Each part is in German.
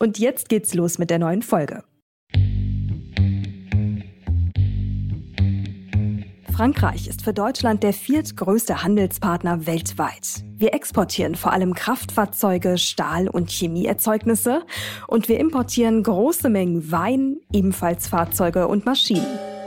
Und jetzt geht's los mit der neuen Folge. Frankreich ist für Deutschland der viertgrößte Handelspartner weltweit. Wir exportieren vor allem Kraftfahrzeuge, Stahl- und Chemieerzeugnisse und wir importieren große Mengen Wein, ebenfalls Fahrzeuge und Maschinen.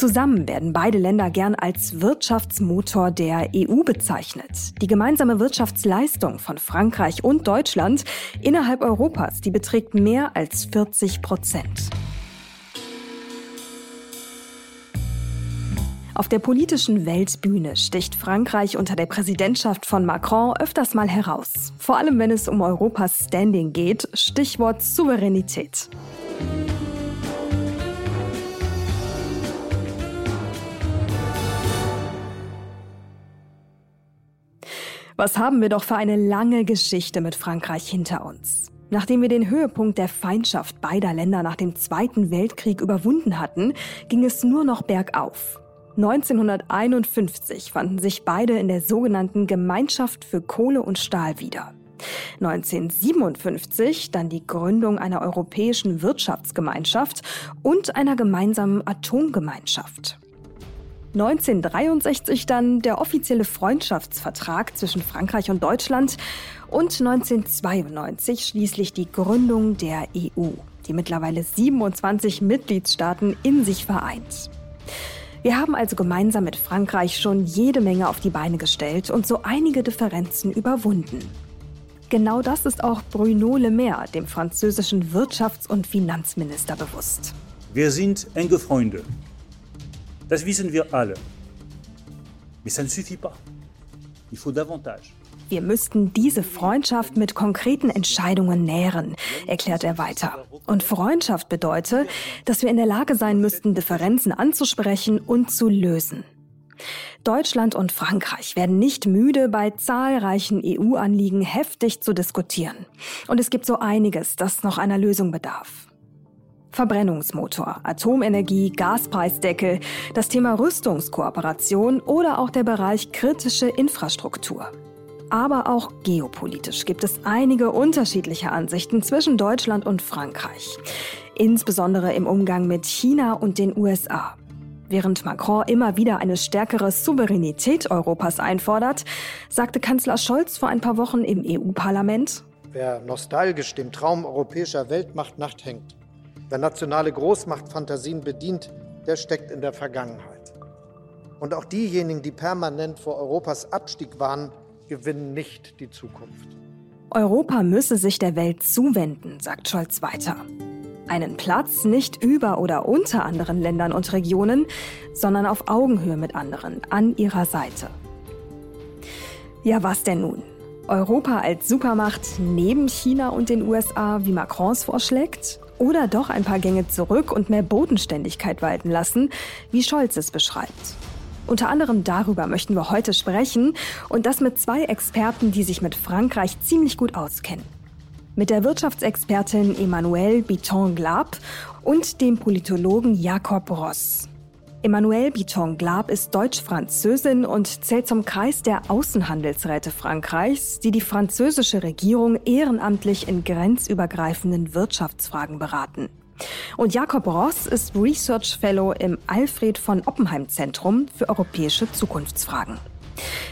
Zusammen werden beide Länder gern als Wirtschaftsmotor der EU bezeichnet. Die gemeinsame Wirtschaftsleistung von Frankreich und Deutschland innerhalb Europas, die beträgt mehr als 40 Prozent. Auf der politischen Weltbühne sticht Frankreich unter der Präsidentschaft von Macron öfters mal heraus. Vor allem wenn es um Europas Standing geht, Stichwort Souveränität. Was haben wir doch für eine lange Geschichte mit Frankreich hinter uns? Nachdem wir den Höhepunkt der Feindschaft beider Länder nach dem Zweiten Weltkrieg überwunden hatten, ging es nur noch bergauf. 1951 fanden sich beide in der sogenannten Gemeinschaft für Kohle und Stahl wieder. 1957 dann die Gründung einer europäischen Wirtschaftsgemeinschaft und einer gemeinsamen Atomgemeinschaft. 1963 dann der offizielle Freundschaftsvertrag zwischen Frankreich und Deutschland und 1992 schließlich die Gründung der EU, die mittlerweile 27 Mitgliedstaaten in sich vereint. Wir haben also gemeinsam mit Frankreich schon jede Menge auf die Beine gestellt und so einige Differenzen überwunden. Genau das ist auch Bruno Le Maire, dem französischen Wirtschafts- und Finanzminister, bewusst. Wir sind enge Freunde. Das wissen wir alle. Mais ça ne suffit pas. Il faut davantage. Wir müssten diese Freundschaft mit konkreten Entscheidungen nähren, erklärt er weiter. Und Freundschaft bedeutet, dass wir in der Lage sein müssten, Differenzen anzusprechen und zu lösen. Deutschland und Frankreich werden nicht müde, bei zahlreichen EU-Anliegen heftig zu diskutieren. Und es gibt so einiges, das noch einer Lösung bedarf. Verbrennungsmotor, Atomenergie, Gaspreisdeckel, das Thema Rüstungskooperation oder auch der Bereich kritische Infrastruktur. Aber auch geopolitisch gibt es einige unterschiedliche Ansichten zwischen Deutschland und Frankreich, insbesondere im Umgang mit China und den USA. Während Macron immer wieder eine stärkere Souveränität Europas einfordert, sagte Kanzler Scholz vor ein paar Wochen im EU-Parlament, Wer nostalgisch dem Traum europäischer Weltmacht nachhängt, Wer nationale Großmachtfantasien bedient, der steckt in der Vergangenheit. Und auch diejenigen, die permanent vor Europas Abstieg warnen, gewinnen nicht die Zukunft. Europa müsse sich der Welt zuwenden, sagt Scholz weiter. Einen Platz nicht über oder unter anderen Ländern und Regionen, sondern auf Augenhöhe mit anderen, an ihrer Seite. Ja, was denn nun? Europa als Supermacht neben China und den USA, wie Macrons vorschlägt? Oder doch ein paar Gänge zurück und mehr Bodenständigkeit walten lassen, wie Scholz es beschreibt. Unter anderem darüber möchten wir heute sprechen und das mit zwei Experten, die sich mit Frankreich ziemlich gut auskennen. Mit der Wirtschaftsexpertin Emmanuelle Biton-Glab und dem Politologen Jakob Ross. Emmanuelle Biton-Glab ist Deutsch-Französin und zählt zum Kreis der Außenhandelsräte Frankreichs, die die französische Regierung ehrenamtlich in grenzübergreifenden Wirtschaftsfragen beraten. Und Jakob Ross ist Research Fellow im Alfred von Oppenheim Zentrum für europäische Zukunftsfragen.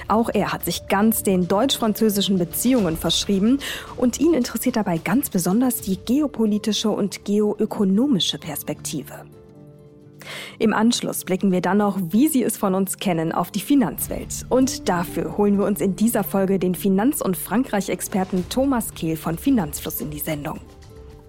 Auch er hat sich ganz den deutsch-französischen Beziehungen verschrieben und ihn interessiert dabei ganz besonders die geopolitische und geoökonomische Perspektive. Im Anschluss blicken wir dann noch, wie Sie es von uns kennen, auf die Finanzwelt. Und dafür holen wir uns in dieser Folge den Finanz- und Frankreich-Experten Thomas Kehl von Finanzfluss in die Sendung.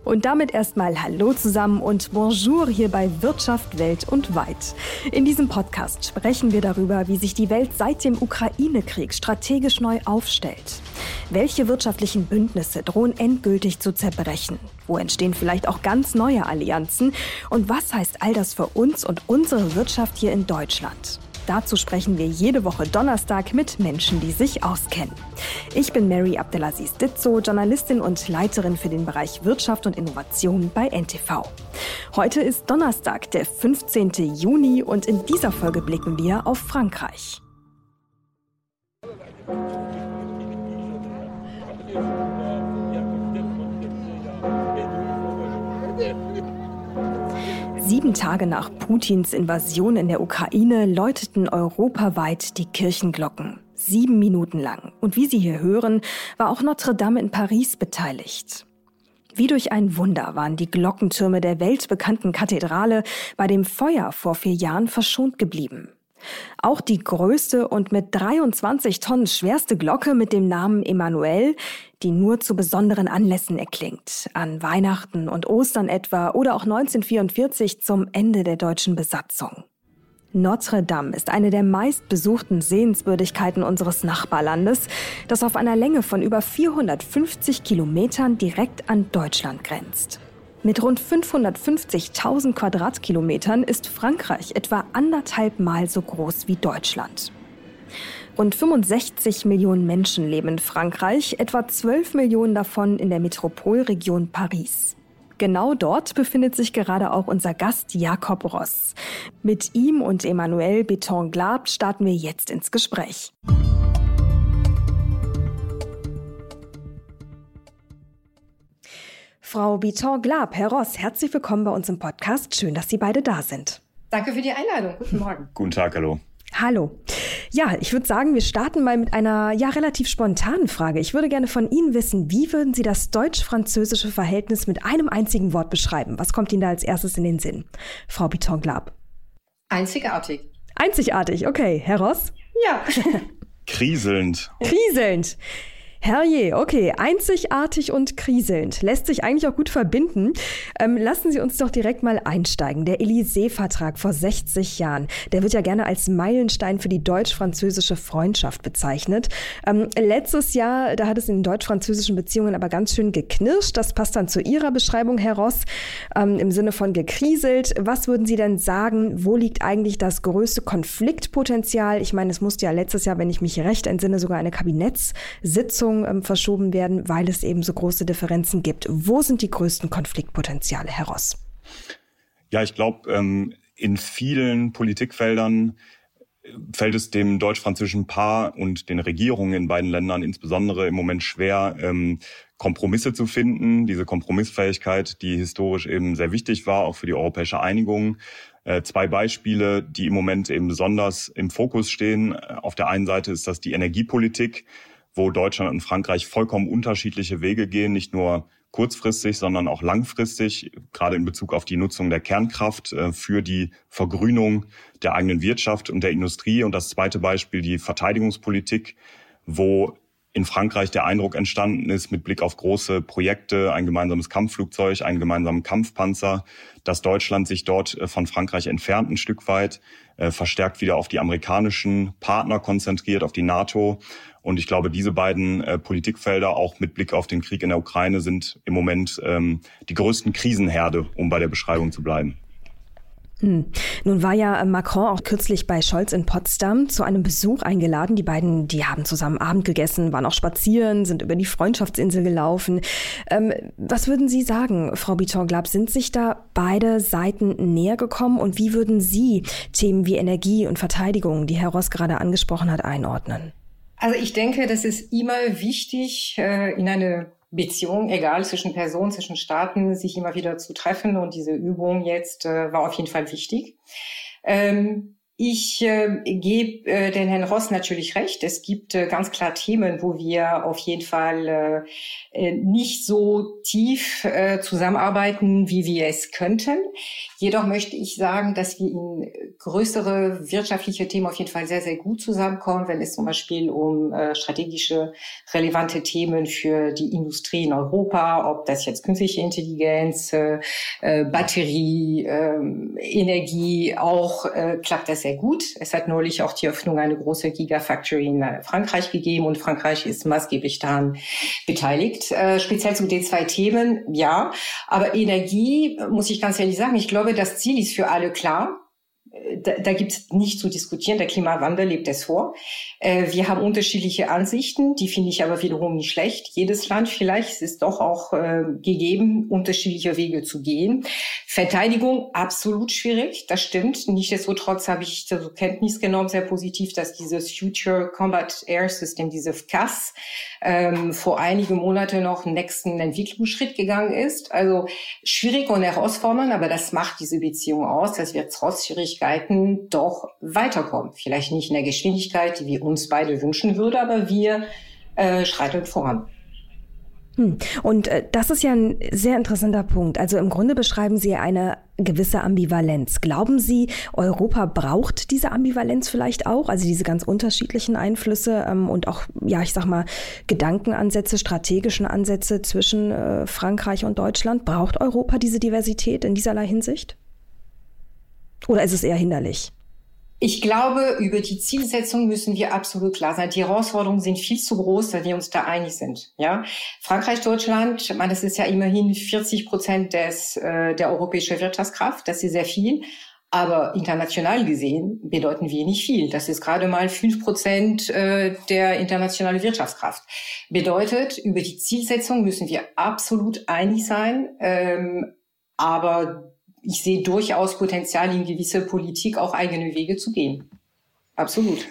Und damit erstmal Hallo zusammen und Bonjour hier bei Wirtschaft, Welt und Weit. In diesem Podcast sprechen wir darüber, wie sich die Welt seit dem Ukraine-Krieg strategisch neu aufstellt. Welche wirtschaftlichen Bündnisse drohen endgültig zu zerbrechen? Wo entstehen vielleicht auch ganz neue Allianzen? Und was heißt all das für uns und unsere Wirtschaft hier in Deutschland? Dazu sprechen wir jede Woche Donnerstag mit Menschen, die sich auskennen. Ich bin Mary Abdelaziz Ditzo, Journalistin und Leiterin für den Bereich Wirtschaft und Innovation bei NTV. Heute ist Donnerstag, der 15. Juni und in dieser Folge blicken wir auf Frankreich. Sieben Tage nach Putins Invasion in der Ukraine läuteten europaweit die Kirchenglocken. Sieben Minuten lang. Und wie Sie hier hören, war auch Notre Dame in Paris beteiligt. Wie durch ein Wunder waren die Glockentürme der weltbekannten Kathedrale bei dem Feuer vor vier Jahren verschont geblieben. Auch die größte und mit 23 Tonnen schwerste Glocke mit dem Namen Emanuel, die nur zu besonderen Anlässen erklingt, an Weihnachten und Ostern etwa oder auch 1944 zum Ende der deutschen Besatzung. Notre Dame ist eine der meistbesuchten Sehenswürdigkeiten unseres Nachbarlandes, das auf einer Länge von über 450 Kilometern direkt an Deutschland grenzt. Mit rund 550.000 Quadratkilometern ist Frankreich etwa anderthalb Mal so groß wie Deutschland. Rund 65 Millionen Menschen leben in Frankreich, etwa 12 Millionen davon in der Metropolregion Paris. Genau dort befindet sich gerade auch unser Gast Jakob Ross. Mit ihm und Emmanuel Beton-Glab starten wir jetzt ins Gespräch. Frau Biton-Glab, Herr Ross, herzlich willkommen bei uns im Podcast. Schön, dass Sie beide da sind. Danke für die Einladung. Guten Morgen. Guten Tag, hallo. Hallo. Ja, ich würde sagen, wir starten mal mit einer ja relativ spontanen Frage. Ich würde gerne von Ihnen wissen, wie würden Sie das deutsch-französische Verhältnis mit einem einzigen Wort beschreiben? Was kommt Ihnen da als erstes in den Sinn? Frau Biton-Glab. Einzigartig. Einzigartig, okay. Herr Ross? Ja. Kriselnd. Kriselnd. Herrje, okay, einzigartig und kriselnd. Lässt sich eigentlich auch gut verbinden. Ähm, lassen Sie uns doch direkt mal einsteigen. Der Élysée-Vertrag vor 60 Jahren, der wird ja gerne als Meilenstein für die deutsch-französische Freundschaft bezeichnet. Ähm, letztes Jahr, da hat es in den deutsch-französischen Beziehungen aber ganz schön geknirscht. Das passt dann zu Ihrer Beschreibung, Herr Ross, ähm, im Sinne von gekriselt. Was würden Sie denn sagen, wo liegt eigentlich das größte Konfliktpotenzial? Ich meine, es musste ja letztes Jahr, wenn ich mich recht entsinne, sogar eine Kabinettssitzung Sitzungen ähm, verschoben werden, weil es eben so große Differenzen gibt. Wo sind die größten Konfliktpotenziale, Herr Ross? Ja, ich glaube, ähm, in vielen Politikfeldern äh, fällt es dem deutsch-französischen Paar und den Regierungen in beiden Ländern insbesondere im Moment schwer, ähm, Kompromisse zu finden. Diese Kompromissfähigkeit, die historisch eben sehr wichtig war, auch für die europäische Einigung. Äh, zwei Beispiele, die im Moment eben besonders im Fokus stehen. Auf der einen Seite ist das die Energiepolitik wo Deutschland und Frankreich vollkommen unterschiedliche Wege gehen, nicht nur kurzfristig, sondern auch langfristig, gerade in Bezug auf die Nutzung der Kernkraft äh, für die Vergrünung der eigenen Wirtschaft und der Industrie. Und das zweite Beispiel, die Verteidigungspolitik, wo in Frankreich der Eindruck entstanden ist, mit Blick auf große Projekte, ein gemeinsames Kampfflugzeug, einen gemeinsamen Kampfpanzer, dass Deutschland sich dort äh, von Frankreich entfernt ein Stück weit, äh, verstärkt wieder auf die amerikanischen Partner konzentriert, auf die NATO. Und ich glaube, diese beiden äh, Politikfelder, auch mit Blick auf den Krieg in der Ukraine, sind im Moment ähm, die größten Krisenherde, um bei der Beschreibung zu bleiben. Hm. Nun war ja Macron auch kürzlich bei Scholz in Potsdam zu einem Besuch eingeladen. Die beiden, die haben zusammen Abend gegessen, waren auch spazieren, sind über die Freundschaftsinsel gelaufen. Ähm, was würden Sie sagen, Frau Biton-Glab? Sind sich da beide Seiten näher gekommen und wie würden Sie Themen wie Energie und Verteidigung, die Herr Ross gerade angesprochen hat, einordnen? Also ich denke, das ist immer wichtig, äh, in eine Beziehung, egal zwischen Personen, zwischen Staaten, sich immer wieder zu treffen. Und diese Übung jetzt äh, war auf jeden Fall wichtig. Ähm, Ich äh, gebe äh, den Herrn Ross natürlich recht. Es gibt äh, ganz klar Themen, wo wir auf jeden Fall äh, äh, nicht so tief äh, zusammenarbeiten, wie wir es könnten. Jedoch möchte ich sagen, dass wir in größere wirtschaftliche Themen auf jeden Fall sehr, sehr gut zusammenkommen, wenn es zum Beispiel um äh, strategische, relevante Themen für die Industrie in Europa, ob das jetzt künstliche Intelligenz, äh, äh, Batterie, äh, Energie, auch klappt das sehr gut. Es hat neulich auch die Öffnung einer großen Gigafactory in Frankreich gegeben und Frankreich ist maßgeblich daran beteiligt. Speziell zu den zwei Themen, ja. Aber Energie, muss ich ganz ehrlich sagen, ich glaube, das Ziel ist für alle klar da, da gibt es nicht zu diskutieren. Der Klimawandel lebt es vor. Äh, wir haben unterschiedliche Ansichten, die finde ich aber wiederum nicht schlecht. Jedes Land vielleicht ist doch auch äh, gegeben, unterschiedliche Wege zu gehen. Verteidigung absolut schwierig, das stimmt. Nichtsdestotrotz habe ich zur Kenntnis genommen, sehr positiv, dass dieses Future Combat Air System, diese FCAS, ähm, vor einigen Monaten noch einen nächsten Entwicklungsschritt gegangen ist. Also schwierig und herausfordernd, aber das macht diese Beziehung aus, dass wir trotz Schwierigkeiten doch weiterkommen. Vielleicht nicht in der Geschwindigkeit, die wir uns beide wünschen würden, aber wir äh, schreiten voran. Hm. Und äh, das ist ja ein sehr interessanter Punkt. Also im Grunde beschreiben Sie eine gewisse Ambivalenz. Glauben Sie, Europa braucht diese Ambivalenz vielleicht auch? Also diese ganz unterschiedlichen Einflüsse ähm, und auch, ja, ich sag mal, Gedankenansätze, strategischen Ansätze zwischen äh, Frankreich und Deutschland. Braucht Europa diese Diversität in dieserlei Hinsicht? Oder ist es eher hinderlich? Ich glaube, über die Zielsetzung müssen wir absolut klar sein. Die Herausforderungen sind viel zu groß, dass wir uns da einig sind. Ja, Frankreich, Deutschland, meine, das ist ja immerhin 40 Prozent des äh, der europäischen Wirtschaftskraft. Das ist sehr viel. Aber international gesehen bedeuten wir nicht viel. Das ist gerade mal fünf Prozent äh, der internationalen Wirtschaftskraft. Bedeutet, über die Zielsetzung müssen wir absolut einig sein. Ähm, aber ich sehe durchaus Potenzial in gewisse Politik auch eigene Wege zu gehen. Absolut.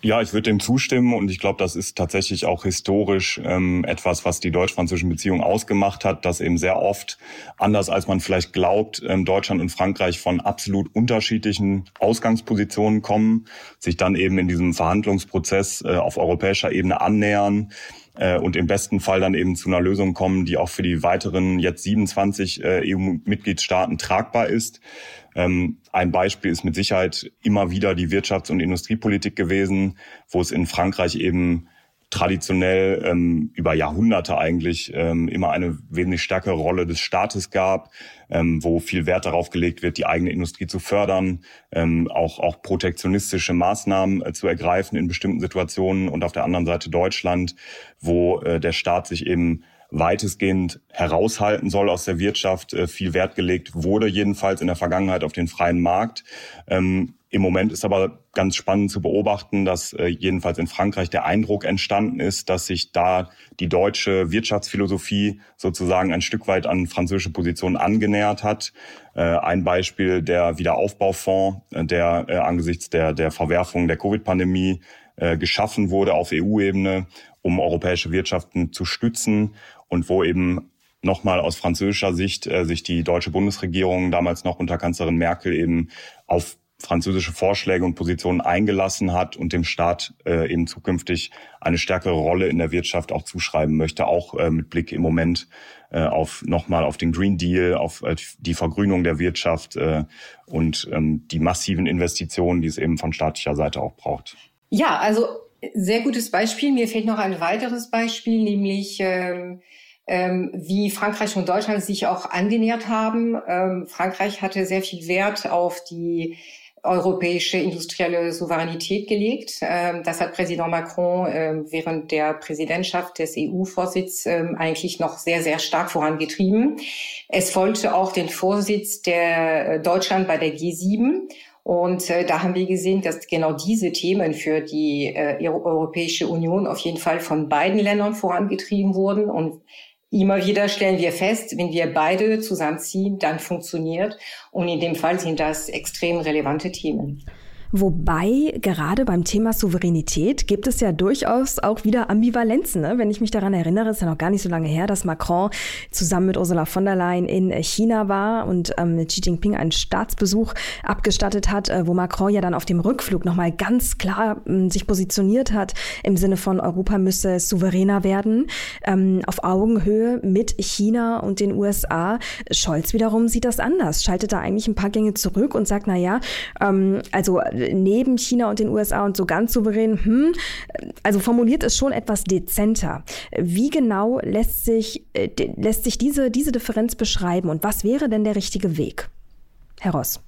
Ja, ich würde dem zustimmen und ich glaube, das ist tatsächlich auch historisch ähm, etwas, was die deutsch-französischen Beziehungen ausgemacht hat, dass eben sehr oft, anders als man vielleicht glaubt, ähm, Deutschland und Frankreich von absolut unterschiedlichen Ausgangspositionen kommen, sich dann eben in diesem Verhandlungsprozess äh, auf europäischer Ebene annähern, äh, und im besten Fall dann eben zu einer Lösung kommen, die auch für die weiteren jetzt 27 äh, EU-Mitgliedstaaten tragbar ist. Ähm, ein Beispiel ist mit Sicherheit immer wieder die Wirtschafts- und Industriepolitik gewesen, wo es in Frankreich eben traditionell ähm, über Jahrhunderte eigentlich ähm, immer eine wesentlich stärkere Rolle des Staates gab, ähm, wo viel Wert darauf gelegt wird, die eigene Industrie zu fördern, ähm, auch, auch protektionistische Maßnahmen äh, zu ergreifen in bestimmten Situationen und auf der anderen Seite Deutschland, wo äh, der Staat sich eben weitestgehend heraushalten soll aus der Wirtschaft, äh, viel Wert gelegt wurde, jedenfalls in der Vergangenheit auf den freien Markt. Ähm, Im Moment ist aber ganz spannend zu beobachten, dass äh, jedenfalls in Frankreich der Eindruck entstanden ist, dass sich da die deutsche Wirtschaftsphilosophie sozusagen ein Stück weit an französische Positionen angenähert hat. Äh, ein Beispiel der Wiederaufbaufonds, der angesichts der, der Verwerfung der Covid-Pandemie geschaffen wurde auf EU-Ebene, um europäische Wirtschaften zu stützen und wo eben nochmal aus französischer Sicht äh, sich die deutsche Bundesregierung damals noch unter Kanzlerin Merkel eben auf französische Vorschläge und Positionen eingelassen hat und dem Staat äh, eben zukünftig eine stärkere Rolle in der Wirtschaft auch zuschreiben möchte, auch äh, mit Blick im Moment äh, auf nochmal auf den Green Deal, auf äh, die Vergrünung der Wirtschaft äh, und ähm, die massiven Investitionen, die es eben von staatlicher Seite auch braucht. Ja, also sehr gutes Beispiel. Mir fehlt noch ein weiteres Beispiel, nämlich ähm, ähm, wie Frankreich und Deutschland sich auch angenähert haben. Ähm, Frankreich hatte sehr viel Wert auf die europäische industrielle Souveränität gelegt. Ähm, das hat Präsident Macron ähm, während der Präsidentschaft des EU-Vorsitz ähm, eigentlich noch sehr, sehr stark vorangetrieben. Es folgte auch den Vorsitz der äh, Deutschland bei der G7 und äh, da haben wir gesehen, dass genau diese Themen für die äh, Europäische Union auf jeden Fall von beiden Ländern vorangetrieben wurden. Und immer wieder stellen wir fest, wenn wir beide zusammenziehen, dann funktioniert. Und in dem Fall sind das extrem relevante Themen. Wobei gerade beim Thema Souveränität gibt es ja durchaus auch wieder Ambivalenzen. Ne? Wenn ich mich daran erinnere, ist ja noch gar nicht so lange her, dass Macron zusammen mit Ursula von der Leyen in China war und ähm, Xi Jinping einen Staatsbesuch abgestattet hat, äh, wo Macron ja dann auf dem Rückflug nochmal ganz klar äh, sich positioniert hat im Sinne von Europa müsse souveräner werden, ähm, auf Augenhöhe mit China und den USA. Scholz wiederum sieht das anders, schaltet da eigentlich ein paar Gänge zurück und sagt, na ja, ähm, also neben China und den USA und so ganz souverän, hm, also formuliert es schon etwas dezenter. Wie genau lässt sich, äh, lässt sich diese, diese Differenz beschreiben und was wäre denn der richtige Weg? Herr Ross.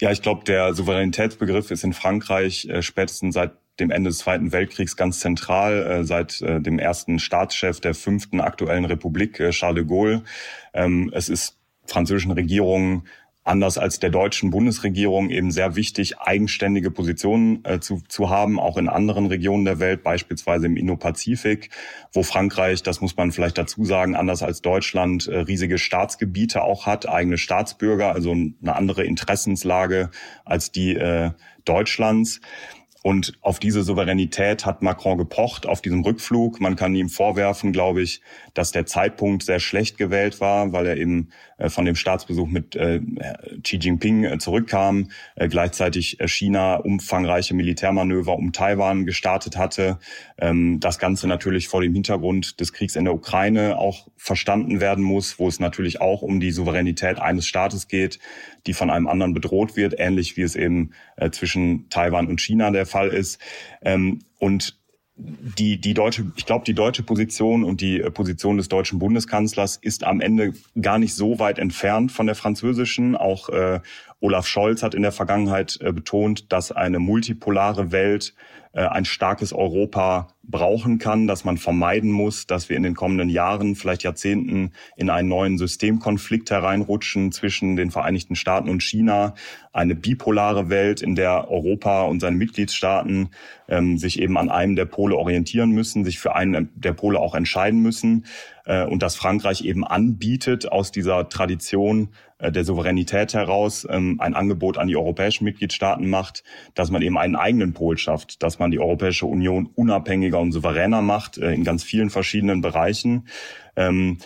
Ja, ich glaube, der Souveränitätsbegriff ist in Frankreich äh, spätestens seit dem Ende des Zweiten Weltkriegs ganz zentral, äh, seit äh, dem ersten Staatschef der fünften aktuellen Republik, äh, Charles de Gaulle. Ähm, es ist französischen Regierungen anders als der deutschen Bundesregierung eben sehr wichtig, eigenständige Positionen äh, zu, zu haben, auch in anderen Regionen der Welt, beispielsweise im Indo-Pazifik, wo Frankreich, das muss man vielleicht dazu sagen, anders als Deutschland äh, riesige Staatsgebiete auch hat, eigene Staatsbürger, also eine andere Interessenslage als die äh, Deutschlands. Und auf diese Souveränität hat Macron gepocht auf diesem Rückflug. Man kann ihm vorwerfen, glaube ich, dass der Zeitpunkt sehr schlecht gewählt war, weil er eben äh, von dem Staatsbesuch mit äh, Xi Jinping äh, zurückkam, gleichzeitig China umfangreiche Militärmanöver um Taiwan gestartet hatte. Ähm, das Ganze natürlich vor dem Hintergrund des Kriegs in der Ukraine auch verstanden werden muss, wo es natürlich auch um die Souveränität eines Staates geht, die von einem anderen bedroht wird, ähnlich wie es eben zwischen Taiwan und China der Fall ist. Ähm, und die, die deutsche, ich glaube, die deutsche Position und die äh, Position des deutschen Bundeskanzlers ist am Ende gar nicht so weit entfernt von der französischen. Auch äh, Olaf Scholz hat in der Vergangenheit äh, betont, dass eine multipolare Welt äh, ein starkes Europa brauchen kann, dass man vermeiden muss, dass wir in den kommenden Jahren, vielleicht Jahrzehnten in einen neuen Systemkonflikt hereinrutschen zwischen den Vereinigten Staaten und China. Eine bipolare Welt, in der Europa und seine Mitgliedstaaten ähm, sich eben an einem der Pole orientieren müssen, sich für einen der Pole auch entscheiden müssen äh, und dass Frankreich eben anbietet aus dieser Tradition äh, der Souveränität heraus ähm, ein Angebot an die europäischen Mitgliedstaaten macht, dass man eben einen eigenen Pol schafft, dass man die Europäische Union unabhängiger und souveräner macht äh, in ganz vielen verschiedenen Bereichen. Ähm,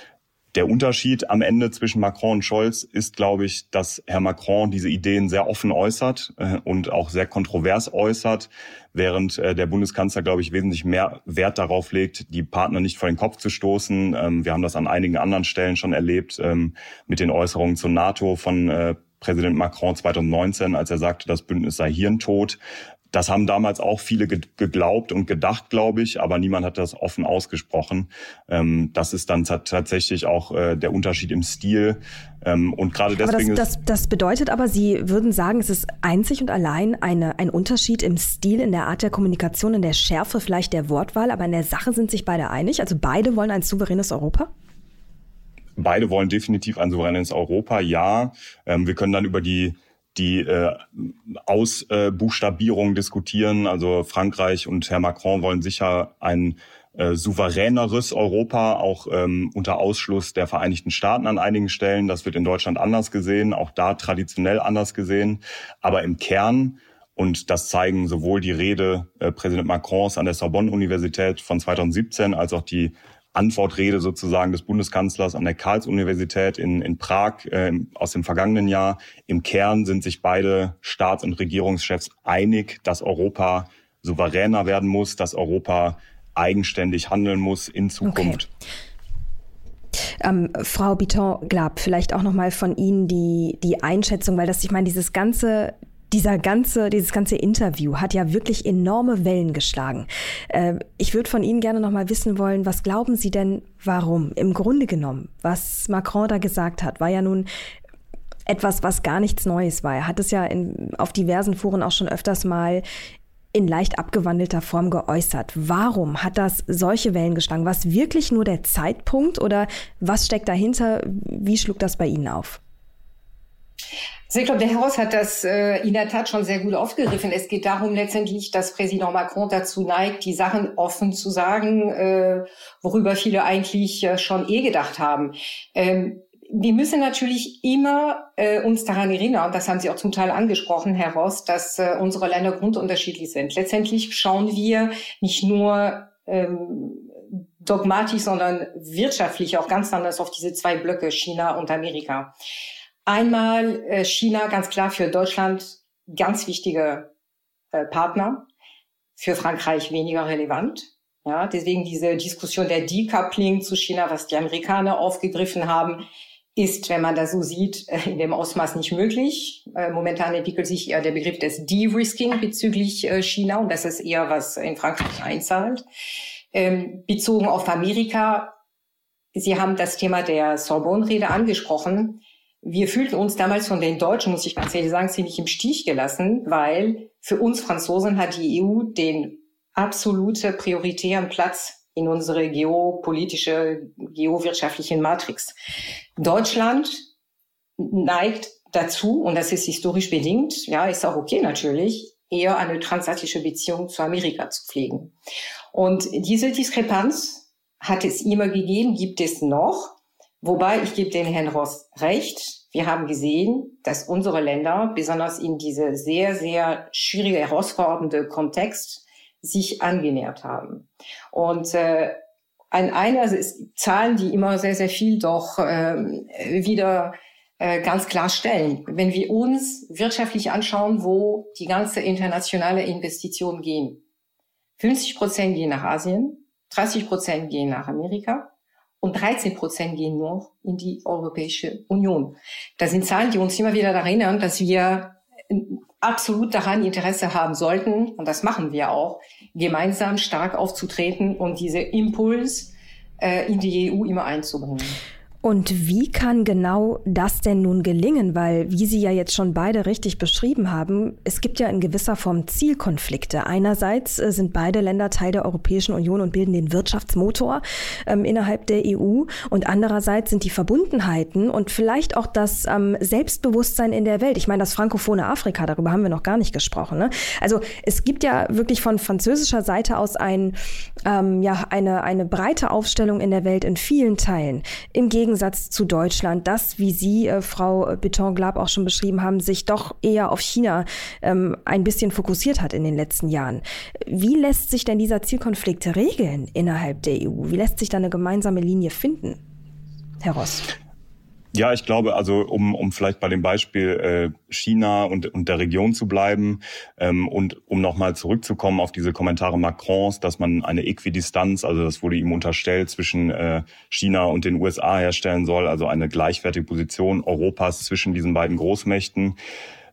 der Unterschied am Ende zwischen Macron und Scholz ist, glaube ich, dass Herr Macron diese Ideen sehr offen äußert äh, und auch sehr kontrovers äußert, während äh, der Bundeskanzler, glaube ich, wesentlich mehr Wert darauf legt, die Partner nicht vor den Kopf zu stoßen. Ähm, wir haben das an einigen anderen Stellen schon erlebt ähm, mit den Äußerungen zur NATO von äh, Präsident Macron 2019, als er sagte, das Bündnis sei hirntot. Das haben damals auch viele geglaubt und gedacht, glaube ich, aber niemand hat das offen ausgesprochen. Ähm, das ist dann tatsächlich auch äh, der Unterschied im Stil. Ähm, und gerade deswegen. Aber das, das, das bedeutet aber, Sie würden sagen, es ist einzig und allein eine, ein Unterschied im Stil, in der Art der Kommunikation, in der Schärfe vielleicht der Wortwahl, aber in der Sache sind sich beide einig. Also beide wollen ein souveränes Europa? Beide wollen definitiv ein souveränes Europa, ja. Ähm, wir können dann über die die äh, Ausbuchstabierung diskutieren. Also Frankreich und Herr Macron wollen sicher ein äh, souveräneres Europa, auch ähm, unter Ausschluss der Vereinigten Staaten an einigen Stellen. Das wird in Deutschland anders gesehen, auch da traditionell anders gesehen. Aber im Kern, und das zeigen sowohl die Rede äh, Präsident Macrons an der Sorbonne-Universität von 2017 als auch die Antwortrede sozusagen des Bundeskanzlers an der Karls-Universität in, in Prag äh, aus dem vergangenen Jahr. Im Kern sind sich beide Staats- und Regierungschefs einig, dass Europa souveräner werden muss, dass Europa eigenständig handeln muss in Zukunft. Okay. Ähm, Frau Biton-Glab, vielleicht auch nochmal von Ihnen die, die Einschätzung, weil das, ich meine, dieses ganze, dieser ganze, dieses ganze Interview hat ja wirklich enorme Wellen geschlagen. Äh, ich würde von Ihnen gerne noch mal wissen wollen, was glauben Sie denn, warum? Im Grunde genommen, was Macron da gesagt hat, war ja nun etwas, was gar nichts Neues war. Er hat es ja in, auf diversen Foren auch schon öfters mal in leicht abgewandelter Form geäußert. Warum hat das solche Wellen geschlagen? War es wirklich nur der Zeitpunkt oder was steckt dahinter? Wie schlug das bei Ihnen auf? Also ich glaube, der Herr Ross hat das äh, in der Tat schon sehr gut aufgegriffen. Es geht darum letztendlich, dass Präsident Macron dazu neigt, die Sachen offen zu sagen, äh, worüber viele eigentlich äh, schon eh gedacht haben. Ähm, wir müssen natürlich immer äh, uns daran erinnern, das haben Sie auch zum Teil angesprochen, Herr Ross, dass äh, unsere Länder grundunterschiedlich sind. Letztendlich schauen wir nicht nur ähm, dogmatisch, sondern wirtschaftlich auch ganz anders auf diese zwei Blöcke, China und Amerika. Einmal äh, China, ganz klar für Deutschland ganz wichtige äh, Partner, für Frankreich weniger relevant. Ja, deswegen diese Diskussion der Decoupling zu China, was die Amerikaner aufgegriffen haben, ist, wenn man das so sieht, äh, in dem Ausmaß nicht möglich. Äh, momentan entwickelt sich eher der Begriff des De-Risking bezüglich äh, China und das ist eher was in Frankreich einzahlt. Ähm, bezogen auf Amerika, Sie haben das Thema der Sorbonne-Rede angesprochen. Wir fühlten uns damals von den Deutschen, muss ich ganz ehrlich sagen, ziemlich im Stich gelassen, weil für uns Franzosen hat die EU den absolute prioritären Platz in unsere geopolitische, geowirtschaftlichen Matrix. Deutschland neigt dazu, und das ist historisch bedingt, ja, ist auch okay natürlich, eher eine transatlantische Beziehung zu Amerika zu pflegen. Und diese Diskrepanz hat es immer gegeben, gibt es noch. Wobei ich gebe den Herrn Ross recht. Wir haben gesehen, dass unsere Länder, besonders in diese sehr, sehr schwierige, herausfordernde Kontext, sich angenähert haben. Und äh, ein einer also Zahlen, die immer sehr, sehr viel doch äh, wieder äh, ganz klar stellen. Wenn wir uns wirtschaftlich anschauen, wo die ganze internationale Investitionen gehen. 50 Prozent gehen nach Asien, 30 Prozent gehen nach Amerika und 13 Prozent gehen nur in die Europäische Union. Das sind Zahlen, die uns immer wieder daran erinnern, dass wir absolut daran Interesse haben sollten, und das machen wir auch, gemeinsam stark aufzutreten und diese Impuls äh, in die EU immer einzubringen. Und wie kann genau das denn nun gelingen? Weil, wie Sie ja jetzt schon beide richtig beschrieben haben, es gibt ja in gewisser Form Zielkonflikte. Einerseits äh, sind beide Länder Teil der Europäischen Union und bilden den Wirtschaftsmotor ähm, innerhalb der EU. Und andererseits sind die Verbundenheiten und vielleicht auch das ähm, Selbstbewusstsein in der Welt. Ich meine, das frankophone Afrika, darüber haben wir noch gar nicht gesprochen. Ne? Also es gibt ja wirklich von französischer Seite aus ein, ähm, ja, eine, eine breite Aufstellung in der Welt in vielen Teilen. Im Gegenteil Gegensatz zu Deutschland, das, wie Sie, äh, Frau Beton-Glab, auch schon beschrieben haben, sich doch eher auf China ähm, ein bisschen fokussiert hat in den letzten Jahren. Wie lässt sich denn dieser Zielkonflikt regeln innerhalb der EU? Wie lässt sich da eine gemeinsame Linie finden? Herr Ross. Ja, ich glaube, also um, um vielleicht bei dem Beispiel äh, China und, und der Region zu bleiben ähm, und um nochmal zurückzukommen auf diese Kommentare Macrons, dass man eine Äquidistanz, also das wurde ihm unterstellt, zwischen äh, China und den USA herstellen soll, also eine gleichwertige Position Europas zwischen diesen beiden Großmächten.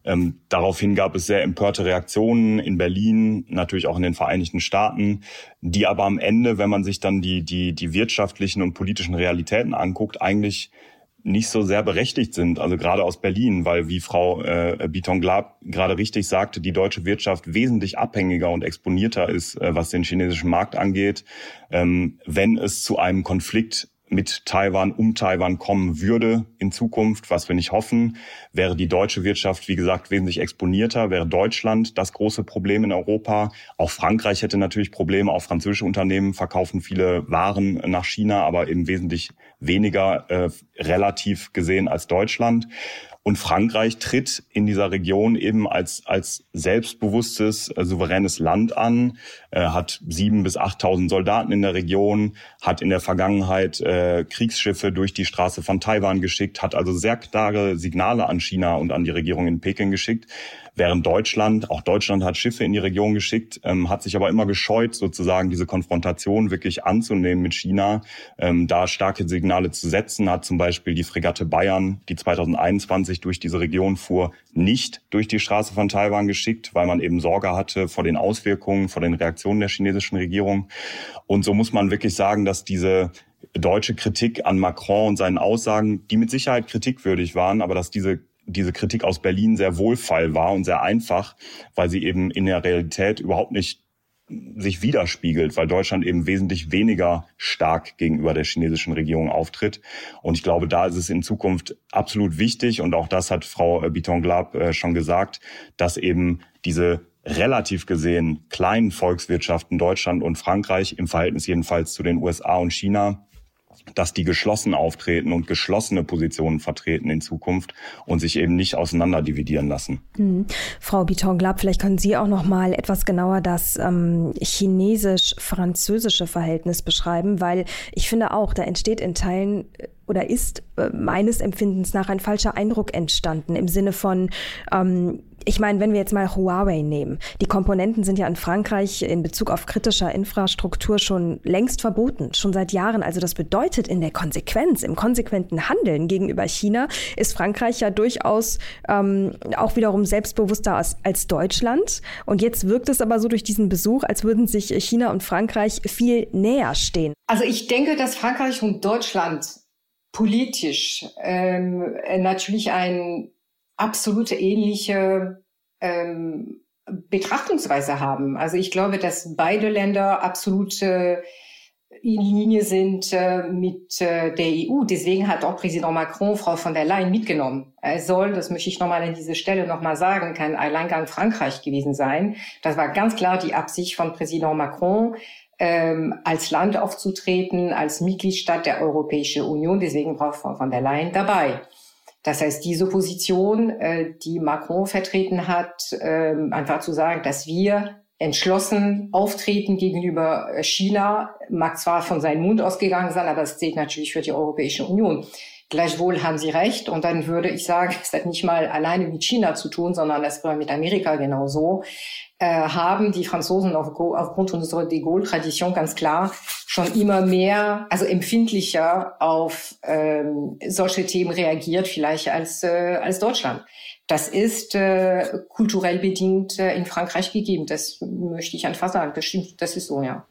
Ähm, daraufhin gab es sehr empörte Reaktionen in Berlin, natürlich auch in den Vereinigten Staaten, die aber am Ende, wenn man sich dann die, die, die wirtschaftlichen und politischen Realitäten anguckt, eigentlich nicht so sehr berechtigt sind, also gerade aus Berlin, weil wie Frau äh, Biton-Glab gerade richtig sagte, die deutsche Wirtschaft wesentlich abhängiger und exponierter ist, äh, was den chinesischen Markt angeht. Ähm, wenn es zu einem Konflikt mit Taiwan um Taiwan kommen würde in Zukunft, was wir nicht hoffen, wäre die deutsche Wirtschaft, wie gesagt, wesentlich exponierter, wäre Deutschland das große Problem in Europa. Auch Frankreich hätte natürlich Probleme. Auch französische Unternehmen verkaufen viele Waren nach China, aber eben wesentlich weniger äh, relativ gesehen als Deutschland. Und Frankreich tritt in dieser Region eben als, als selbstbewusstes, äh, souveränes Land an, äh, hat sieben bis achttausend Soldaten in der Region, hat in der Vergangenheit äh, Kriegsschiffe durch die Straße von Taiwan geschickt, hat also sehr klare Signale an China und an die Regierung in Peking geschickt. Während Deutschland, auch Deutschland hat Schiffe in die Region geschickt, ähm, hat sich aber immer gescheut, sozusagen diese Konfrontation wirklich anzunehmen mit China, ähm, da starke Signale zu setzen, hat zum Beispiel die Fregatte Bayern, die 2021 durch diese Region fuhr, nicht durch die Straße von Taiwan geschickt, weil man eben Sorge hatte vor den Auswirkungen, vor den Reaktionen der chinesischen Regierung. Und so muss man wirklich sagen, dass diese deutsche Kritik an Macron und seinen Aussagen, die mit Sicherheit kritikwürdig waren, aber dass diese diese Kritik aus Berlin sehr wohlfall war und sehr einfach, weil sie eben in der Realität überhaupt nicht sich widerspiegelt, weil Deutschland eben wesentlich weniger stark gegenüber der chinesischen Regierung auftritt. Und ich glaube, da ist es in Zukunft absolut wichtig, und auch das hat Frau Biton-Glab äh, schon gesagt, dass eben diese relativ gesehen kleinen Volkswirtschaften Deutschland und Frankreich im Verhältnis jedenfalls zu den USA und China dass die geschlossen auftreten und geschlossene Positionen vertreten in Zukunft und sich eben nicht auseinanderdividieren lassen. Mhm. Frau Biton-Glab, vielleicht können Sie auch noch mal etwas genauer das ähm, chinesisch-französische Verhältnis beschreiben, weil ich finde auch, da entsteht in Teilen äh, oder ist äh, meines Empfindens nach ein falscher Eindruck entstanden im Sinne von, ähm, ich meine, wenn wir jetzt mal Huawei nehmen, die Komponenten sind ja in Frankreich in Bezug auf kritischer Infrastruktur schon längst verboten, schon seit Jahren. Also das bedeutet in der Konsequenz, im konsequenten Handeln gegenüber China ist Frankreich ja durchaus ähm, auch wiederum selbstbewusster als, als Deutschland. Und jetzt wirkt es aber so durch diesen Besuch, als würden sich China und Frankreich viel näher stehen. Also ich denke, dass Frankreich und Deutschland politisch ähm, natürlich ein absolute ähnliche ähm, Betrachtungsweise haben. Also ich glaube, dass beide Länder absolut äh, in Linie sind äh, mit äh, der EU. Deswegen hat auch Präsident Macron Frau von der Leyen mitgenommen. Er soll, das möchte ich nochmal an dieser Stelle nochmal sagen, kein Alleingang Frankreich gewesen sein. Das war ganz klar die Absicht von Präsident Macron, ähm, als Land aufzutreten, als Mitgliedstaat der Europäischen Union. Deswegen braucht Frau von der Leyen dabei. Das heißt, diese Position, äh, die Macron vertreten hat, äh, einfach zu sagen, dass wir entschlossen auftreten gegenüber äh, China, mag zwar von seinem Mund ausgegangen sein, aber es zählt natürlich für die Europäische Union. Gleichwohl haben Sie recht. Und dann würde ich sagen, es hat nicht mal alleine mit China zu tun, sondern das war mit Amerika genauso äh, haben die Franzosen auf, aufgrund unserer de Gaulle-Tradition ganz klar schon immer mehr, also empfindlicher auf ähm, solche Themen reagiert, vielleicht als, äh, als Deutschland. Das ist äh, kulturell bedingt äh, in Frankreich gegeben. Das möchte ich einfach sagen. Das stimmt, das ist so, ja.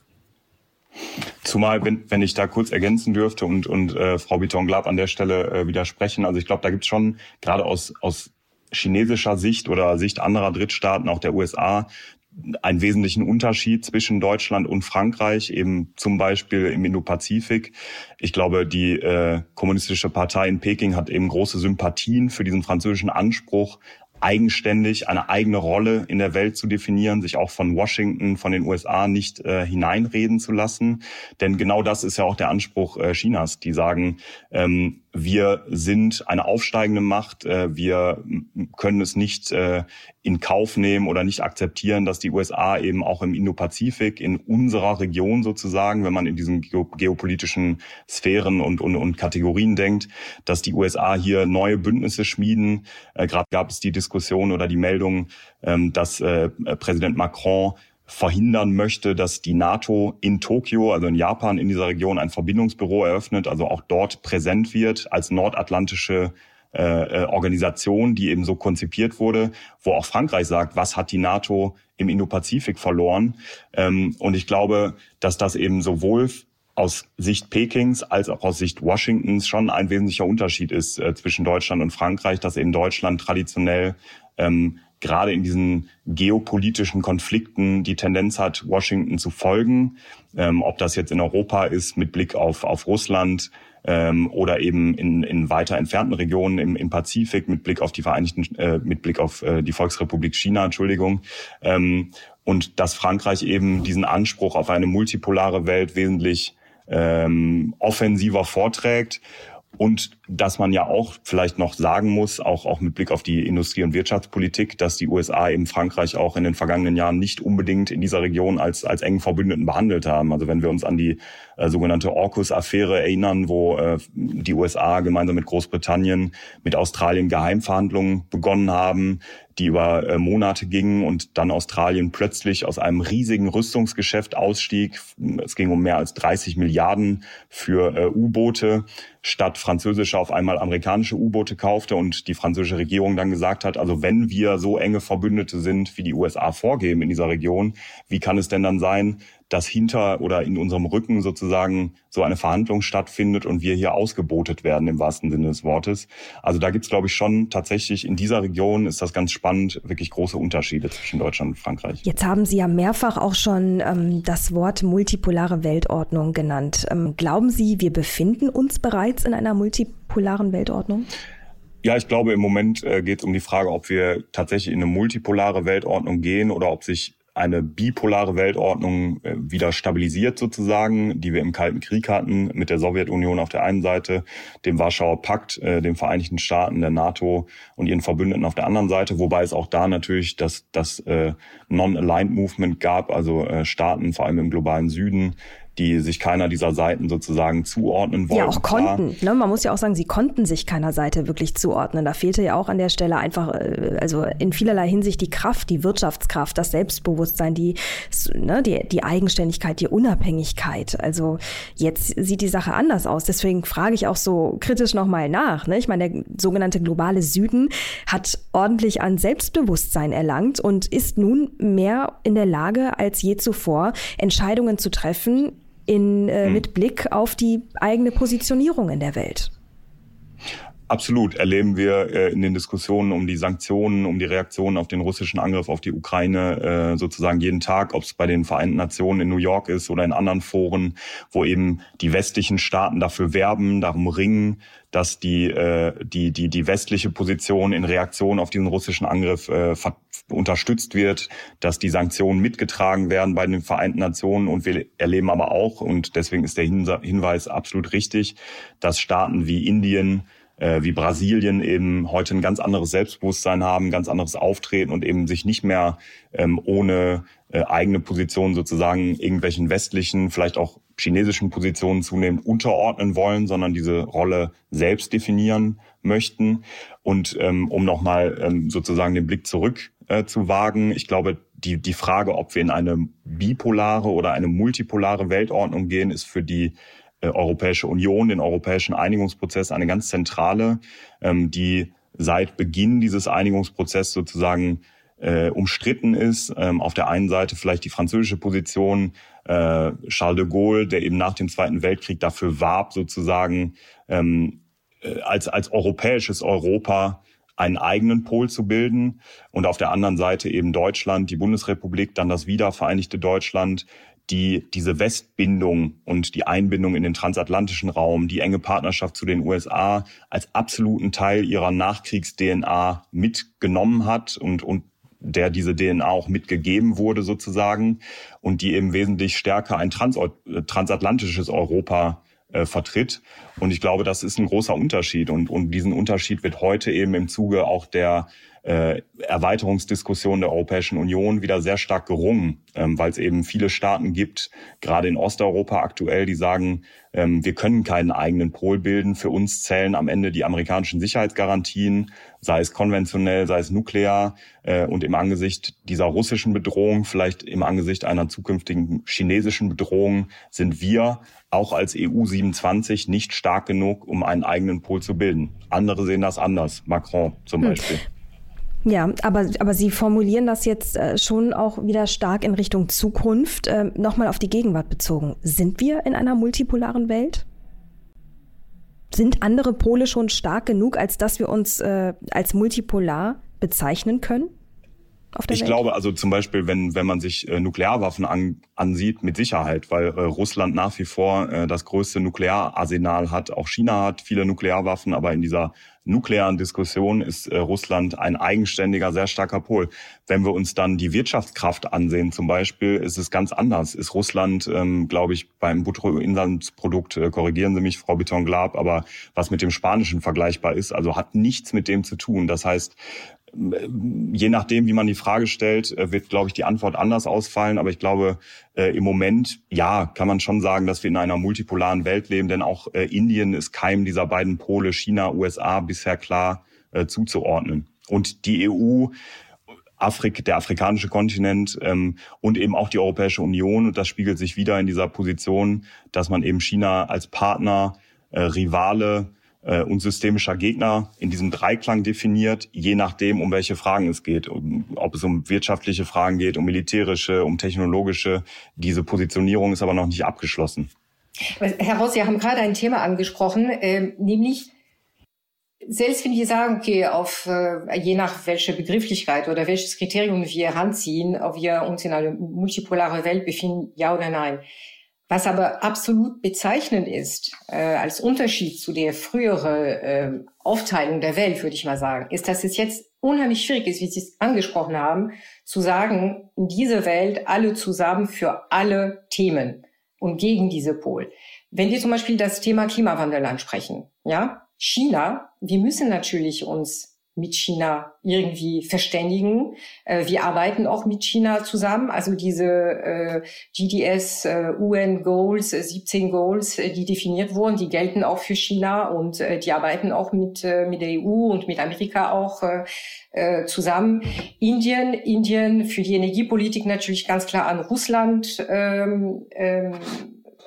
Zumal, wenn, wenn ich da kurz ergänzen dürfte und, und äh, Frau Biton-Glab an der Stelle äh, widersprechen, also ich glaube, da gibt es schon gerade aus, aus chinesischer Sicht oder Sicht anderer Drittstaaten, auch der USA, einen wesentlichen Unterschied zwischen Deutschland und Frankreich, eben zum Beispiel im Indo-Pazifik. Ich glaube, die äh, kommunistische Partei in Peking hat eben große Sympathien für diesen französischen Anspruch, eigenständig eine eigene Rolle in der Welt zu definieren, sich auch von Washington, von den USA nicht äh, hineinreden zu lassen. Denn genau das ist ja auch der Anspruch äh, Chinas. Die sagen, ähm, wir sind eine aufsteigende Macht. Äh, wir können es nicht äh, in Kauf nehmen oder nicht akzeptieren, dass die USA eben auch im Indo-Pazifik, in unserer Region sozusagen, wenn man in diesen geopolitischen Sphären und, und, und Kategorien denkt, dass die USA hier neue Bündnisse schmieden. Äh, gerade gab es die Diskussion oder die Meldung, ähm, dass Präsident Macron verhindern möchte, dass die NATO in Tokio, also in Japan, in dieser Region ein Verbindungsbüro eröffnet, also auch dort präsent wird als nordatlantische äh, äh, Organisation, die eben so konzipiert wurde, wo auch Frankreich sagt, was hat die NATO im Indo-Pazifik verloren? Ähm, und ich glaube, dass das eben sowohl aus Sicht Pekings als auch aus Sicht Washingtons schon ein wesentlicher Unterschied ist äh, zwischen Deutschland und Frankreich, dass eben Deutschland traditionell ähm, gerade in diesen geopolitischen Konflikten die Tendenz hat, Washington zu folgen. Ähm, ob das jetzt in Europa ist mit Blick auf, auf Russland ähm, oder eben in, in weiter entfernten Regionen im, im Pazifik mit Blick auf die Vereinigten, äh, mit Blick auf äh, die Volksrepublik China, Entschuldigung. Ähm, und dass Frankreich eben diesen Anspruch auf eine multipolare Welt wesentlich ähm, offensiver vorträgt und dass man ja auch vielleicht noch sagen muss, auch, auch mit Blick auf die Industrie- und Wirtschaftspolitik, dass die USA eben Frankreich auch in den vergangenen Jahren nicht unbedingt in dieser Region als, als engen Verbündeten behandelt haben. Also wenn wir uns an die äh, sogenannte AUKUS-Affäre erinnern, wo äh, die USA gemeinsam mit Großbritannien, mit Australien Geheimverhandlungen begonnen haben, die über äh, Monate gingen und dann Australien plötzlich aus einem riesigen Rüstungsgeschäft ausstieg. Es ging um mehr als 30 Milliarden für äh, U-Boote, statt französische auf einmal amerikanische U-Boote kaufte und die französische Regierung dann gesagt hat, also wenn wir so enge Verbündete sind, wie die USA vorgeben in dieser Region, wie kann es denn dann sein, dass hinter oder in unserem Rücken sozusagen so eine Verhandlung stattfindet und wir hier ausgebotet werden im wahrsten Sinne des Wortes. Also da gibt es, glaube ich, schon tatsächlich in dieser Region ist das ganz spannend, wirklich große Unterschiede zwischen Deutschland und Frankreich. Jetzt haben Sie ja mehrfach auch schon ähm, das Wort multipolare Weltordnung genannt. Ähm, glauben Sie, wir befinden uns bereits in einer multipolaren Weltordnung? Ja, ich glaube, im Moment äh, geht es um die Frage, ob wir tatsächlich in eine multipolare Weltordnung gehen oder ob sich eine bipolare Weltordnung äh, wieder stabilisiert sozusagen, die wir im Kalten Krieg hatten, mit der Sowjetunion auf der einen Seite, dem Warschauer Pakt, äh, den Vereinigten Staaten, der NATO und ihren Verbündeten auf der anderen Seite, wobei es auch da natürlich das, das äh, Non-Aligned Movement gab, also äh, Staaten vor allem im globalen Süden, die sich keiner dieser Seiten sozusagen zuordnen wollten. Ja, auch konnten. Ne? Man muss ja auch sagen, sie konnten sich keiner Seite wirklich zuordnen. Da fehlte ja auch an der Stelle einfach, äh, also in vielerlei Hinsicht die Kraft, die Wirtschaftskraft, das Selbstbewusstsein, die, ne, die, die Eigenständigkeit, die Unabhängigkeit. Also jetzt sieht die Sache anders aus. Deswegen frage ich auch so kritisch nochmal nach. Ne? Ich meine, der sogenannte globale Süden hat ordentlich an Selbstbewusstsein erlangt und ist nun mehr in der Lage als je zuvor, Entscheidungen zu treffen, in, äh, hm. mit Blick auf die eigene Positionierung in der Welt. Absolut erleben wir äh, in den Diskussionen um die Sanktionen, um die Reaktionen auf den russischen Angriff auf die Ukraine äh, sozusagen jeden Tag, ob es bei den Vereinten Nationen in New York ist oder in anderen Foren, wo eben die westlichen Staaten dafür werben, darum ringen, dass die, äh, die, die, die westliche Position in Reaktion auf diesen russischen Angriff äh, unterstützt wird, dass die Sanktionen mitgetragen werden bei den Vereinten Nationen. Und wir erleben aber auch, und deswegen ist der Hinweis absolut richtig, dass Staaten wie Indien, äh, wie Brasilien eben heute ein ganz anderes Selbstbewusstsein haben, ganz anderes Auftreten und eben sich nicht mehr ähm, ohne äh, eigene Position sozusagen irgendwelchen westlichen, vielleicht auch chinesischen Positionen zunehmend unterordnen wollen, sondern diese Rolle selbst definieren möchten. Und ähm, um nochmal ähm, sozusagen den Blick zurück äh, zu wagen, ich glaube, die, die Frage, ob wir in eine bipolare oder eine multipolare Weltordnung gehen, ist für die Europäische Union, den europäischen Einigungsprozess eine ganz zentrale, ähm, die seit Beginn dieses Einigungsprozesses sozusagen äh, umstritten ist. Ähm, auf der einen Seite vielleicht die französische Position, äh, Charles de Gaulle, der eben nach dem Zweiten Weltkrieg dafür warb, sozusagen ähm, äh, als, als europäisches Europa einen eigenen Pol zu bilden und auf der anderen Seite eben Deutschland, die Bundesrepublik, dann das wiedervereinigte Deutschland, die diese Westbindung und die Einbindung in den transatlantischen Raum, die enge Partnerschaft zu den USA als absoluten Teil ihrer Nachkriegs-DNA mitgenommen hat und, und der diese DNA auch mitgegeben wurde sozusagen und die eben wesentlich stärker ein Trans transatlantisches Europa äh, vertritt. Und ich glaube, das ist ein großer Unterschied. Und, und diesen Unterschied wird heute eben im Zuge auch der äh, Erweiterungsdiskussion der Europäischen Union wieder sehr stark gerungen, ähm, weil es eben viele Staaten gibt, gerade in Osteuropa aktuell, die sagen, ähm, wir können keinen eigenen Pol bilden. Für uns zählen am Ende die amerikanischen Sicherheitsgarantien, sei es konventionell, sei es nuklear. Äh, und im Angesicht dieser russischen Bedrohung, vielleicht im Angesicht einer zukünftigen chinesischen Bedrohung, sind wir auch als EU 27 nicht stark genug, um einen eigenen Pol zu bilden. Andere sehen das anders, Macron zum hm. Ja, aber, aber Sie formulieren das jetzt äh, schon auch wieder stark in Richtung Zukunft. Äh, Nochmal auf die Gegenwart bezogen. Sind wir in einer multipolaren Welt? Sind andere Pole schon stark genug, als dass wir uns äh, als multipolar bezeichnen können? Ich Welt? glaube also zum Beispiel, wenn, wenn man sich äh, Nuklearwaffen an, ansieht, mit Sicherheit, weil äh, Russland nach wie vor äh, das größte Nukleararsenal hat. Auch China hat viele Nuklearwaffen, aber in dieser nuklearen Diskussion ist äh, Russland ein eigenständiger, sehr starker Pol. Wenn wir uns dann die Wirtschaftskraft ansehen, zum Beispiel, ist es ganz anders. Ist Russland, ähm, glaube ich, beim Bruttoinlandsprodukt, äh, korrigieren Sie mich, Frau Beton-Glab, aber was mit dem Spanischen vergleichbar ist, also hat nichts mit dem zu tun. Das heißt, je nachdem, wie man die Frage stellt, äh, wird, glaube ich, die Antwort anders ausfallen. Aber ich glaube, äh, im Moment, ja, kann man schon sagen, dass wir in einer multipolaren Welt leben, denn auch äh, Indien ist keinem dieser beiden Pole, China, USA, bisher klar zuzuordnen. Und die EU Afrika, der afrikanische Kontinent ähm, und eben auch die Europäische Union. Und das spiegelt sich wieder in dieser Position, dass man eben China als Partner, äh, Rivale und systemischer Gegner in diesem Dreiklang definiert, je nachdem, um welche Fragen es geht. Ob es um wirtschaftliche Fragen geht, um militärische, um technologische. Diese Positionierung ist aber noch nicht abgeschlossen. Herr Ross, Sie haben gerade ein Thema angesprochen, äh, nämlich selbst wenn wir sagen, okay, auf äh, je nach welche Begrifflichkeit oder welches Kriterium wir heranziehen, ob wir uns in einer multipolaren Welt befinden, ja oder nein. Was aber absolut bezeichnend ist, äh, als Unterschied zu der früheren äh, Aufteilung der Welt, würde ich mal sagen, ist, dass es jetzt unheimlich schwierig ist, wie Sie es angesprochen haben, zu sagen, in dieser Welt alle zusammen für alle Themen und gegen diese Pol. Wenn wir zum Beispiel das Thema Klimawandel ansprechen, ja, China, wir müssen natürlich uns mit China irgendwie verständigen. Äh, wir arbeiten auch mit China zusammen. Also diese äh, GDS äh, UN Goals, 17 Goals, die definiert wurden, die gelten auch für China und die arbeiten auch mit, mit der EU und mit Amerika auch zusammen. Indien, Indien für die Energiepolitik natürlich ganz klar an Russland ähm, ähm,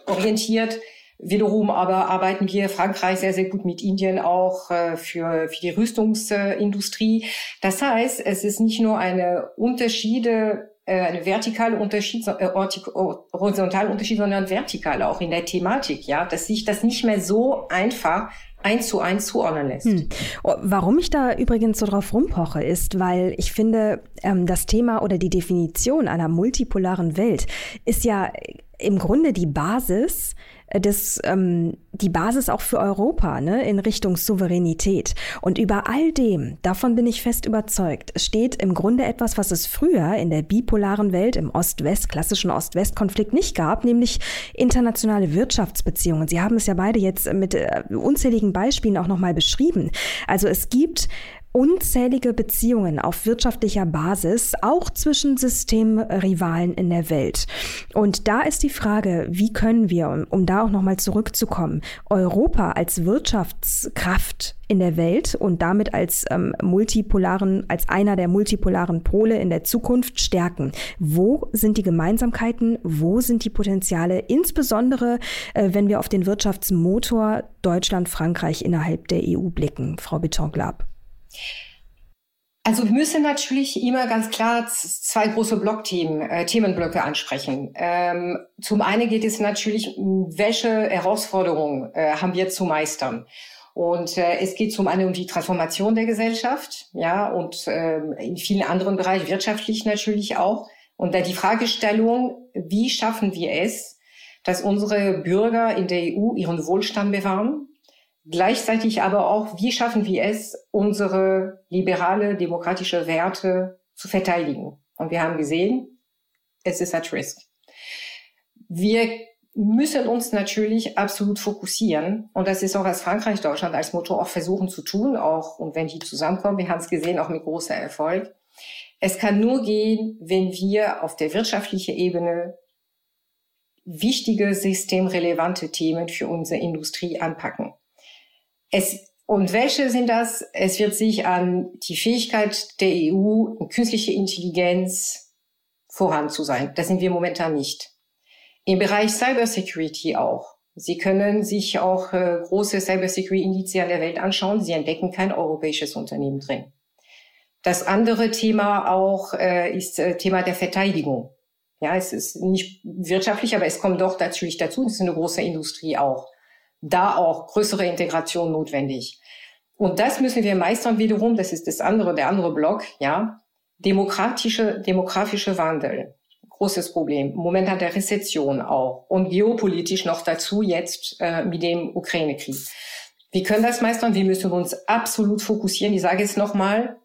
orientiert. Wiederum aber arbeiten wir Frankreich sehr, sehr gut mit Indien auch äh, für, für die Rüstungsindustrie. Das heißt, es ist nicht nur eine Unterschiede, äh, eine vertikale Unterschied, äh, horizontale Unterschied, sondern vertikal auch in der Thematik, ja, dass sich das nicht mehr so einfach eins zu eins zuordnen lässt. Hm. Oh, warum ich da übrigens so drauf rumpoche, ist, weil ich finde, ähm, das Thema oder die Definition einer multipolaren Welt ist ja im Grunde die Basis das, ähm, die Basis auch für Europa ne, in Richtung Souveränität. Und über all dem, davon bin ich fest überzeugt, steht im Grunde etwas, was es früher in der bipolaren Welt, im Ost-West, klassischen Ost-West-Konflikt nicht gab, nämlich internationale Wirtschaftsbeziehungen. Sie haben es ja beide jetzt mit äh, unzähligen Beispielen auch nochmal beschrieben. Also es gibt unzählige Beziehungen auf wirtschaftlicher Basis, auch zwischen Systemrivalen in der Welt. Und da ist die Frage, wie können wir, um da auch nochmal zurückzukommen, Europa als Wirtschaftskraft in der Welt und damit als ähm, multipolaren, als einer der multipolaren Pole in der Zukunft stärken. Wo sind die Gemeinsamkeiten? Wo sind die Potenziale? Insbesondere, äh, wenn wir auf den Wirtschaftsmotor Deutschland, Frankreich innerhalb der EU blicken. Frau Betonglab. Also wir müssen natürlich immer ganz klar zwei große Blockthemen, äh, Themenblöcke ansprechen. Ähm, zum einen geht es natürlich, welche Herausforderungen äh, haben wir zu meistern? Und äh, es geht zum einen um die Transformation der Gesellschaft, ja, und äh, in vielen anderen Bereichen, wirtschaftlich natürlich auch. Und da die Fragestellung, wie schaffen wir es, dass unsere Bürger in der EU ihren Wohlstand bewahren, Gleichzeitig aber auch, wie schaffen wir es, unsere liberale demokratische Werte zu verteidigen? Und wir haben gesehen, es ist at risk. Wir müssen uns natürlich absolut fokussieren. Und das ist auch, was Frankreich, Deutschland als Motor auch versuchen zu tun, auch, und wenn die zusammenkommen, wir haben es gesehen, auch mit großer Erfolg. Es kann nur gehen, wenn wir auf der wirtschaftlichen Ebene wichtige, systemrelevante Themen für unsere Industrie anpacken. Es, und welche sind das? Es wird sich an die Fähigkeit der EU, künstliche Intelligenz voran zu sein. Das sind wir momentan nicht. Im Bereich Cybersecurity auch. Sie können sich auch äh, große Cybersecurity-Indizien der Welt anschauen. Sie entdecken kein europäisches Unternehmen drin. Das andere Thema auch äh, ist äh, Thema der Verteidigung. Ja, es ist nicht wirtschaftlich, aber es kommt doch natürlich dazu. Es ist eine große Industrie auch da auch größere Integration notwendig. Und das müssen wir meistern wiederum, das ist das andere, der andere Block, ja, demokratische, demografische Wandel. Großes Problem. Momentan der Rezession auch. Und geopolitisch noch dazu jetzt äh, mit dem Ukraine-Krieg. Wir können das meistern. Wir müssen uns absolut fokussieren. Ich sage jetzt nochmal,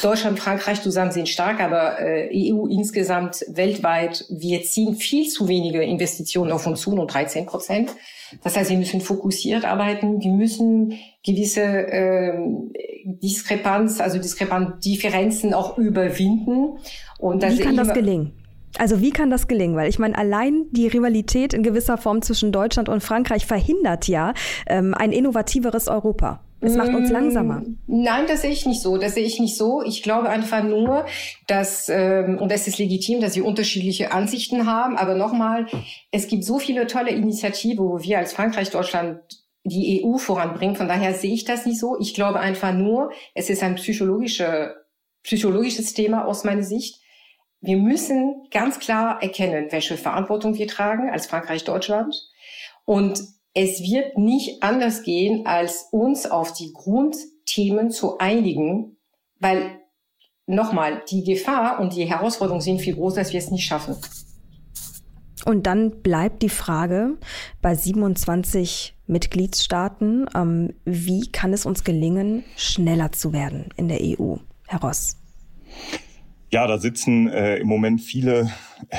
Deutschland, Frankreich zusammen sind stark, aber äh, EU insgesamt weltweit, wir ziehen viel zu wenige Investitionen auf uns zu, nur 13 Prozent. Das heißt, wir müssen fokussiert arbeiten, wir müssen gewisse äh, Diskrepanz, also Diskrepanz, Differenzen auch überwinden. Und das Wie kann das gelingen? Also wie kann das gelingen? Weil ich meine, allein die Rivalität in gewisser Form zwischen Deutschland und Frankreich verhindert ja ähm, ein innovativeres Europa. Es macht uns langsamer. Mm, nein, das sehe ich nicht so. Das sehe ich nicht so. Ich glaube einfach nur, dass, ähm, und es ist legitim, dass wir unterschiedliche Ansichten haben. Aber nochmal, es gibt so viele tolle Initiativen, wo wir als Frankreich, Deutschland die EU voranbringen. Von daher sehe ich das nicht so. Ich glaube einfach nur, es ist ein psychologische, psychologisches Thema aus meiner Sicht. Wir müssen ganz klar erkennen, welche Verantwortung wir tragen als Frankreich, Deutschland. Und es wird nicht anders gehen, als uns auf die Grundthemen zu einigen, weil nochmal, die Gefahr und die Herausforderung sind viel größer, dass wir es nicht schaffen. Und dann bleibt die Frage bei 27 Mitgliedstaaten, ähm, wie kann es uns gelingen, schneller zu werden in der EU? Herr Ross. Ja, da sitzen äh, im Moment viele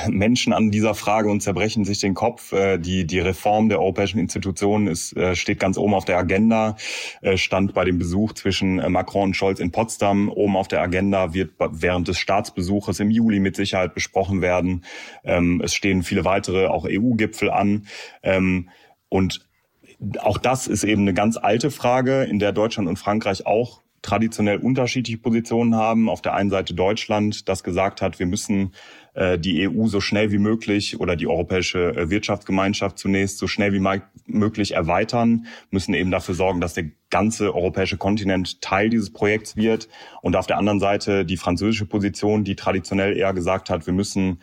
Menschen an dieser Frage und zerbrechen sich den Kopf. Äh, die, die Reform der europäischen Institutionen ist, äh, steht ganz oben auf der Agenda, äh, stand bei dem Besuch zwischen äh, Macron und Scholz in Potsdam oben auf der Agenda, wird während des Staatsbesuches im Juli mit Sicherheit besprochen werden. Ähm, es stehen viele weitere, auch EU-Gipfel an. Ähm, und auch das ist eben eine ganz alte Frage, in der Deutschland und Frankreich auch traditionell unterschiedliche Positionen haben. Auf der einen Seite Deutschland, das gesagt hat, wir müssen äh, die EU so schnell wie möglich oder die Europäische äh, Wirtschaftsgemeinschaft zunächst so schnell wie möglich erweitern, müssen eben dafür sorgen, dass der ganze europäische Kontinent Teil dieses Projekts wird. Und auf der anderen Seite die französische Position, die traditionell eher gesagt hat, wir müssen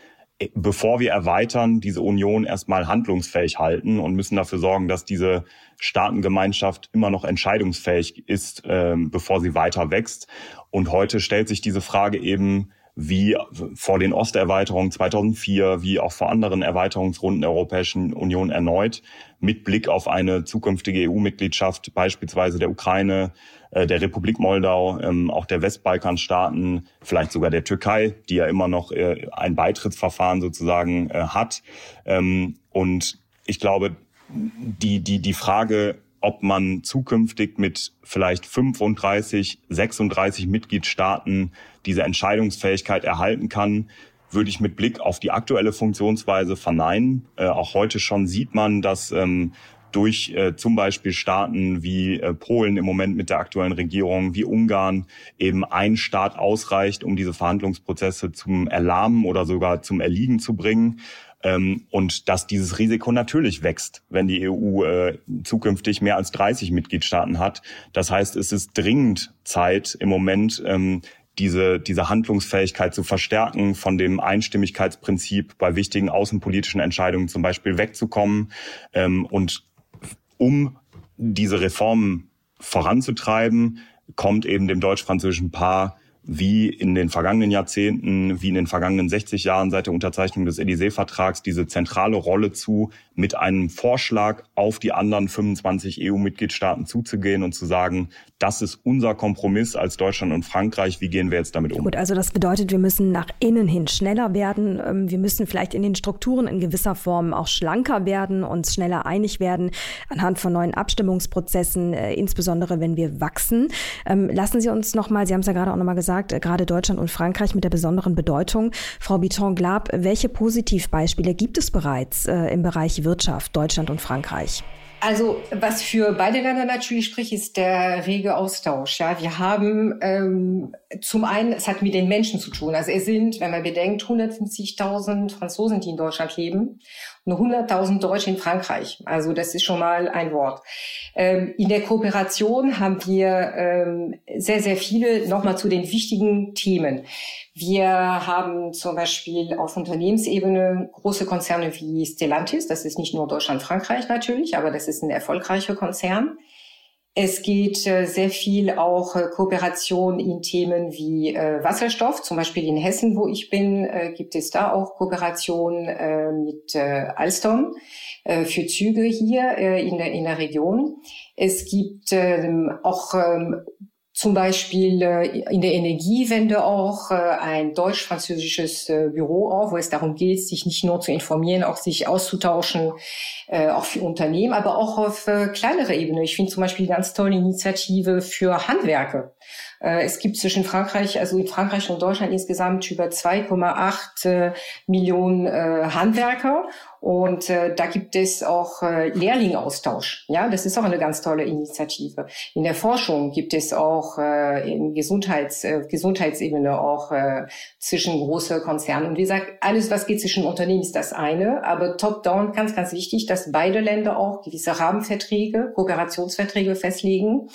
bevor wir erweitern, diese Union erstmal handlungsfähig halten und müssen dafür sorgen, dass diese Staatengemeinschaft immer noch entscheidungsfähig ist, äh, bevor sie weiter wächst. Und heute stellt sich diese Frage eben, wie vor den Osterweiterungen 2004, wie auch vor anderen Erweiterungsrunden der Europäischen Union erneut, mit Blick auf eine zukünftige EU-Mitgliedschaft, beispielsweise der Ukraine, äh, der Republik Moldau, ähm, auch der Westbalkanstaaten, vielleicht sogar der Türkei, die ja immer noch äh, ein Beitrittsverfahren sozusagen äh, hat. Ähm, und ich glaube, die, die, die Frage, ob man zukünftig mit vielleicht 35, 36 Mitgliedstaaten diese Entscheidungsfähigkeit erhalten kann, würde ich mit Blick auf die aktuelle Funktionsweise verneinen. Äh, auch heute schon sieht man, dass ähm, durch äh, zum Beispiel Staaten wie äh, Polen im Moment mit der aktuellen Regierung, wie Ungarn eben ein Staat ausreicht, um diese Verhandlungsprozesse zum Erlahmen oder sogar zum Erliegen zu bringen. Ähm, und dass dieses Risiko natürlich wächst, wenn die EU äh, zukünftig mehr als 30 Mitgliedstaaten hat. Das heißt, es ist dringend Zeit im Moment, ähm, diese, diese Handlungsfähigkeit zu verstärken, von dem Einstimmigkeitsprinzip bei wichtigen außenpolitischen Entscheidungen zum Beispiel wegzukommen ähm, und um diese Reformen voranzutreiben, kommt eben dem deutsch-französischen Paar wie in den vergangenen Jahrzehnten, wie in den vergangenen 60 Jahren seit der Unterzeichnung des Élysée-Vertrags diese zentrale Rolle zu, mit einem Vorschlag auf die anderen 25 EU-Mitgliedstaaten zuzugehen und zu sagen, das ist unser Kompromiss als Deutschland und Frankreich, wie gehen wir jetzt damit um? Gut, also das bedeutet, wir müssen nach innen hin schneller werden. Ähm, wir müssen vielleicht in den Strukturen in gewisser Form auch schlanker werden, uns schneller einig werden anhand von neuen Abstimmungsprozessen, äh, insbesondere wenn wir wachsen. Ähm, lassen Sie uns nochmal, Sie haben es ja gerade auch nochmal gesagt, gesagt, äh, gerade Deutschland und Frankreich mit der besonderen Bedeutung. Frau Biton-Glab, welche Positivbeispiele gibt es bereits äh, im Bereich Wirtschaft, Deutschland und Frankreich? Also was für beide Länder natürlich spricht, ist der rege Austausch. Ja, wir haben ähm, zum einen, es hat mit den Menschen zu tun. Also es sind, wenn man bedenkt, 150.000 Franzosen, die in Deutschland leben und 100.000 Deutsche in Frankreich. Also das ist schon mal ein Wort. Ähm, in der Kooperation haben wir ähm, sehr, sehr viele nochmal zu den wichtigen Themen. Wir haben zum Beispiel auf Unternehmensebene große Konzerne wie Stellantis. Das ist nicht nur Deutschland, Frankreich natürlich, aber das ist ein erfolgreicher Konzern. Es geht äh, sehr viel auch äh, Kooperation in Themen wie äh, Wasserstoff. Zum Beispiel in Hessen, wo ich bin, gibt es da auch Kooperation mit Alstom für Züge hier in, der, in der Region. Es gibt ähm, auch ähm, zum Beispiel äh, in der Energiewende auch äh, ein deutsch-französisches äh, Büro auf, wo es darum geht, sich nicht nur zu informieren, auch sich auszutauschen, auch für Unternehmen, aber auch auf kleinere Ebene. Ich finde zum Beispiel ganz tolle Initiative für Handwerke. Es gibt zwischen Frankreich, also in Frankreich und Deutschland insgesamt über 2,8 Millionen Handwerker und äh, da gibt es auch äh, Lehrlingaustausch. Ja, das ist auch eine ganz tolle Initiative. In der Forschung gibt es auch äh, in Gesundheits, äh, Gesundheitsebene auch äh, zwischen große Konzerne. Und wie gesagt, alles, was geht zwischen Unternehmen, ist das eine. Aber top-down ganz, ganz wichtig, dass beide Länder auch gewisse Rahmenverträge, Kooperationsverträge festlegen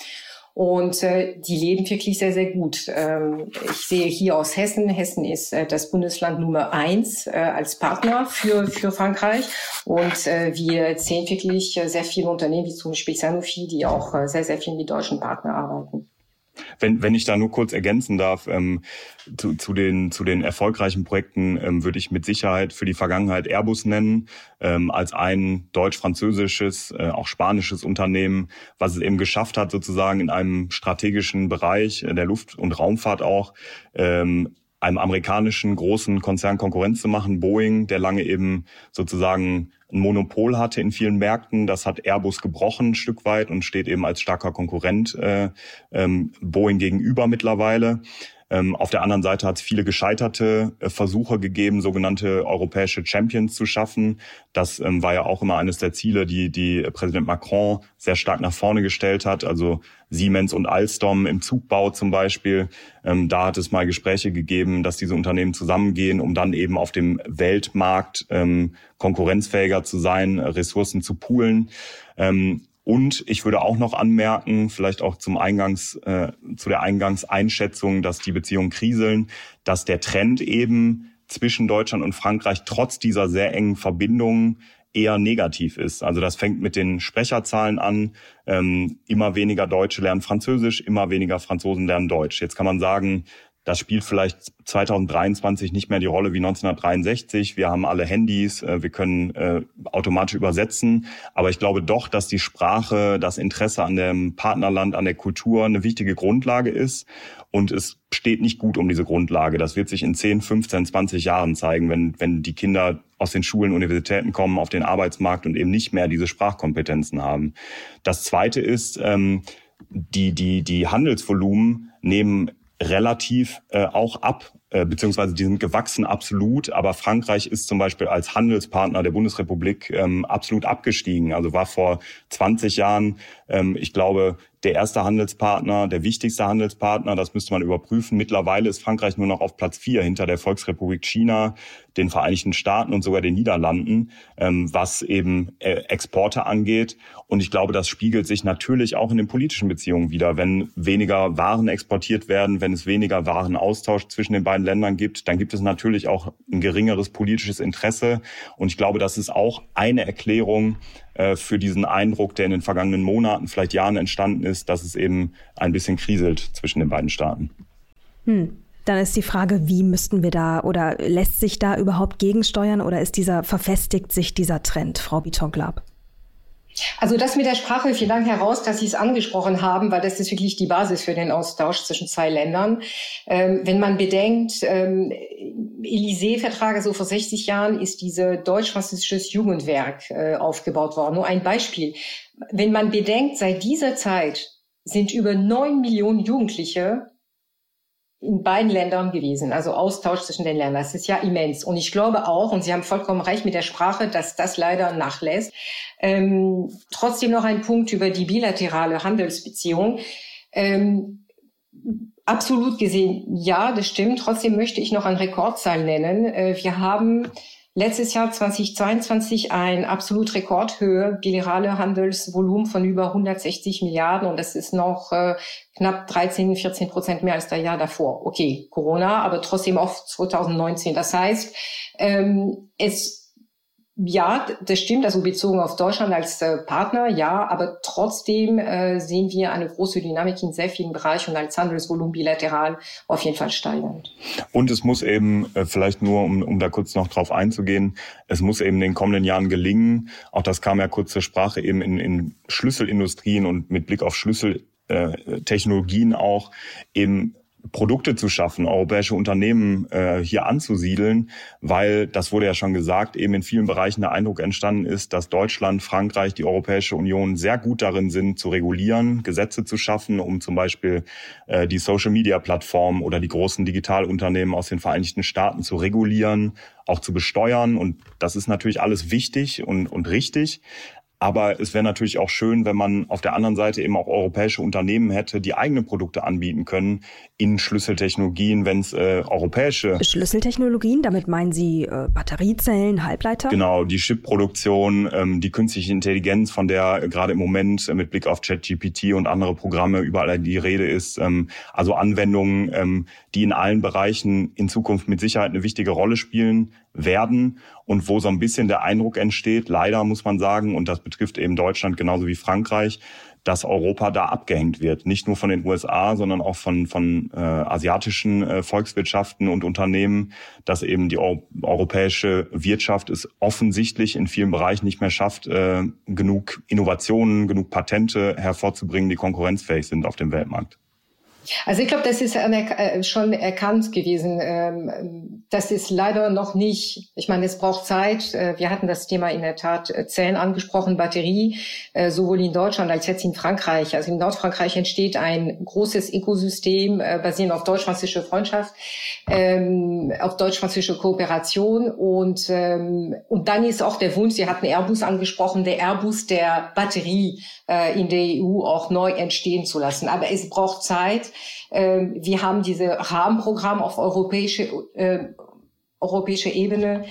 und äh, die leben wirklich sehr, sehr gut. Ähm, ich sehe hier aus Hessen, Hessen ist äh, das Bundesland Nummer eins äh, als Partner für, für Frankreich. Und äh, wir sehen wirklich äh, sehr viele Unternehmen, wie zum Beispiel Sanofi, die auch äh, sehr, sehr viel mit deutschen Partnern arbeiten. Wenn, wenn ich da nur kurz ergänzen darf, ähm, zu, zu, den, zu den erfolgreichen Projekten ähm, würde ich mit Sicherheit für die Vergangenheit Airbus nennen, ähm, als ein deutsch-französisches, äh, auch spanisches Unternehmen, was es eben geschafft hat, sozusagen in einem strategischen Bereich äh, der Luft- und Raumfahrt auch, ähm, einem amerikanischen großen Konzern Konkurrenz zu machen, Boeing, der lange eben sozusagen ein Monopol hatte in vielen Märkten. Das hat Airbus gebrochen ein Stück weit und steht eben als starker Konkurrent äh, ähm, Boeing gegenüber mittlerweile. Ähm, auf der anderen Seite hat es viele gescheiterte äh, Versuche gegeben, sogenannte europäische Champions zu schaffen. Das ähm, war ja auch immer eines der Ziele, die, die Präsident Macron sehr stark nach vorne gestellt hat. Also Siemens und Alstom im Zugbau zum Beispiel. Ähm, da hat es mal Gespräche gegeben, dass diese Unternehmen zusammengehen, um dann eben auf dem Weltmarkt ähm, konkurrenzfähiger zu sein, Ressourcen zu poolen. Und ich würde auch noch anmerken, vielleicht auch zum Eingangs, äh, zu der Eingangseinschätzung, dass die Beziehungen kriseln, dass der Trend eben zwischen Deutschland und Frankreich trotz dieser sehr engen Verbindungen eher negativ ist. Also das fängt mit den Sprecherzahlen an. Ähm, immer weniger Deutsche lernen Französisch, immer weniger Franzosen lernen Deutsch. Jetzt kann man sagen, das spielt vielleicht 2023 nicht mehr die Rolle wie 1963. Wir haben alle Handys, äh, wir können äh, automatisch übersetzen. Aber ich glaube doch, dass die Sprache, das Interesse an dem Partnerland, an der Kultur eine wichtige Grundlage ist. Und es steht nicht gut um diese Grundlage. Das wird sich in 10, 15, 20 Jahren zeigen, wenn, wenn die Kinder aus den Schulen, Universitäten kommen, auf den Arbeitsmarkt und eben nicht mehr diese Sprachkompetenzen haben. Das Zweite ist, ähm, die, die, die Handelsvolumen nehmen relativ äh, auch ab, beziehungsweise die sind gewachsen absolut, aber Frankreich ist zum Beispiel als Handelspartner der Bundesrepublik ähm, absolut abgestiegen. Also war vor 20 Jahren, ähm, ich glaube, der erste Handelspartner, der wichtigste Handelspartner, das müsste man überprüfen. Mittlerweile ist Frankreich nur noch auf Platz vier hinter der Volksrepublik China, den Vereinigten Staaten und sogar den Niederlanden, ähm, was eben äh, Exporte angeht. Und ich glaube, das spiegelt sich natürlich auch in den politischen Beziehungen wieder. Wenn weniger Waren exportiert werden, wenn es weniger Warenaustausch zwischen den beiden Ländern gibt, dann gibt es natürlich auch ein geringeres politisches Interesse. Und ich glaube, das ist auch eine Erklärung, äh, für diesen Eindruck, der in den vergangenen Monaten, vielleicht Jahren entstanden ist, dass es eben ein bisschen kriselt zwischen den beiden Staaten. Hm. Dann ist die Frage, wie müssten wir da oder lässt sich da überhaupt gegensteuern oder ist dieser, verfestigt sich dieser Trend, Frau Bitonglab? Also das mit der Sprache, vielen Dank heraus, dass Sie es angesprochen haben, weil das ist wirklich die Basis für den Austausch zwischen zwei Ländern. Ähm, wenn man bedenkt, ähm, Élysée-Vertrag, also vor 60 Jahren ist diese deutsch-französisches Jugendwerk äh, aufgebaut worden. Nur ein Beispiel. Wenn man bedenkt, seit dieser Zeit sind über neun Millionen Jugendliche in beiden Ländern gewesen, also Austausch zwischen den Ländern. Das ist ja immens. Und ich glaube auch, und Sie haben vollkommen recht mit der Sprache, dass das leider nachlässt. Ähm, trotzdem noch ein Punkt über die bilaterale Handelsbeziehung. Ähm, absolut gesehen, ja, das stimmt. Trotzdem möchte ich noch eine Rekordzahl nennen. Äh, wir haben letztes Jahr 2022 ein absolut Rekordhöhe bilaterale Handelsvolumen von über 160 Milliarden und das ist noch äh, knapp 13, 14 Prozent mehr als das Jahr davor. Okay, Corona, aber trotzdem auf 2019. Das heißt, ähm, es ja, das stimmt, also bezogen auf Deutschland als äh, Partner, ja, aber trotzdem äh, sehen wir eine große Dynamik in sehr vielen Bereichen und als Handelsvolumen bilateral auf jeden Fall steigend. Und es muss eben, äh, vielleicht nur, um, um da kurz noch drauf einzugehen, es muss eben in den kommenden Jahren gelingen, auch das kam ja kurz zur Sprache, eben in, in Schlüsselindustrien und mit Blick auf Schlüsseltechnologien auch eben Produkte zu schaffen, europäische Unternehmen äh, hier anzusiedeln, weil, das wurde ja schon gesagt, eben in vielen Bereichen der Eindruck entstanden ist, dass Deutschland, Frankreich, die Europäische Union sehr gut darin sind, zu regulieren, Gesetze zu schaffen, um zum Beispiel äh, die Social-Media-Plattformen oder die großen Digitalunternehmen aus den Vereinigten Staaten zu regulieren, auch zu besteuern. Und das ist natürlich alles wichtig und, und richtig. Aber es wäre natürlich auch schön, wenn man auf der anderen Seite eben auch europäische Unternehmen hätte, die eigene Produkte anbieten können in Schlüsseltechnologien, wenn es äh, europäische Schlüsseltechnologien, damit meinen Sie äh, Batteriezellen, Halbleiter? Genau, die Chip-Produktion, ähm, die künstliche Intelligenz, von der äh, gerade im Moment äh, mit Blick auf ChatGPT und andere Programme überall die Rede ist. Ähm, also Anwendungen, ähm, die in allen Bereichen in Zukunft mit Sicherheit eine wichtige Rolle spielen werden und wo so ein bisschen der Eindruck entsteht, leider muss man sagen, und das betrifft eben Deutschland genauso wie Frankreich, dass Europa da abgehängt wird. Nicht nur von den USA, sondern auch von, von äh, asiatischen äh, Volkswirtschaften und Unternehmen, dass eben die Euro europäische Wirtschaft es offensichtlich in vielen Bereichen nicht mehr schafft, äh, genug Innovationen, genug Patente hervorzubringen, die konkurrenzfähig sind auf dem Weltmarkt. Also ich glaube, das ist äh, schon erkannt gewesen. Ähm, das ist leider noch nicht, ich meine, es braucht Zeit. Äh, wir hatten das Thema in der Tat äh, Zellen angesprochen, Batterie, sowohl in Deutschland als jetzt in Frankreich. Also in Nordfrankreich entsteht ein großes Ökosystem basierend auf deutsch-französische Freundschaft, ähm, auf deutsch-französische Kooperation und, ähm, und dann ist auch der Wunsch, Sie hatten Airbus angesprochen, der Airbus der Batterie in der EU auch neu entstehen zu lassen. Aber es braucht Zeit. Ähm, wir haben diese Rahmenprogramm auf europäische, äh, europäische Ebene,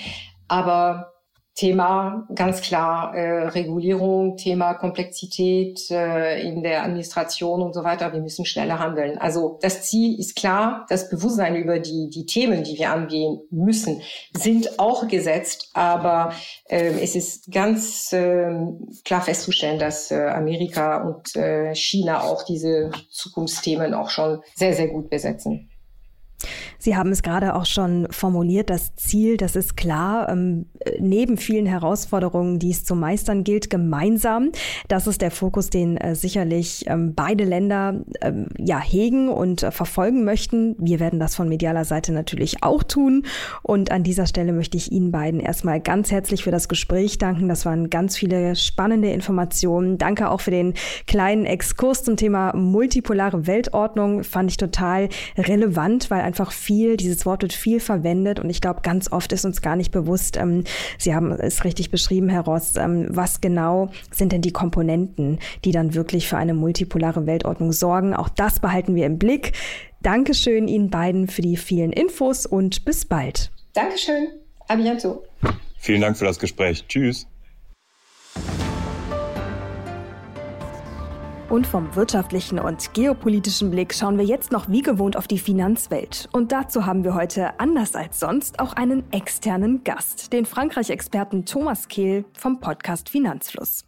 aber Thema ganz klar äh, Regulierung, Thema Komplexität äh, in der Administration und so weiter. Wir müssen schneller handeln. Also das Ziel ist klar, das Bewusstsein über die die Themen, die wir angehen müssen, sind auch gesetzt. Aber äh, es ist ganz äh, klar festzustellen, dass äh, Amerika und äh, China auch diese Zukunftsthemen auch schon sehr sehr gut besetzen. Sie haben es gerade auch schon formuliert, das Ziel, das ist klar, ähm, neben vielen Herausforderungen, die es zu meistern gilt, gemeinsam. Das ist der Fokus, den äh, sicherlich ähm, beide Länder ähm, ja hegen und äh, verfolgen möchten. Wir werden das von medialer Seite natürlich auch tun. Und an dieser Stelle möchte ich Ihnen beiden erstmal ganz herzlich für das Gespräch danken. Das waren ganz viele spannende Informationen. Danke auch für den kleinen Exkurs zum Thema multipolare Weltordnung. Fand ich total relevant, weil einfach viel, dieses Wort wird viel verwendet und ich glaube, ganz oft ist uns gar nicht bewusst, ähm, Sie haben es richtig beschrieben, Herr Ross, ähm, was genau sind denn die Komponenten, die dann wirklich für eine multipolare Weltordnung sorgen. Auch das behalten wir im Blick. Dankeschön Ihnen beiden für die vielen Infos und bis bald. Dankeschön. A bientôt. Vielen Dank für das Gespräch. Tschüss. Und vom wirtschaftlichen und geopolitischen Blick schauen wir jetzt noch wie gewohnt auf die Finanzwelt. Und dazu haben wir heute, anders als sonst, auch einen externen Gast, den Frankreich-Experten Thomas Kehl vom Podcast Finanzfluss.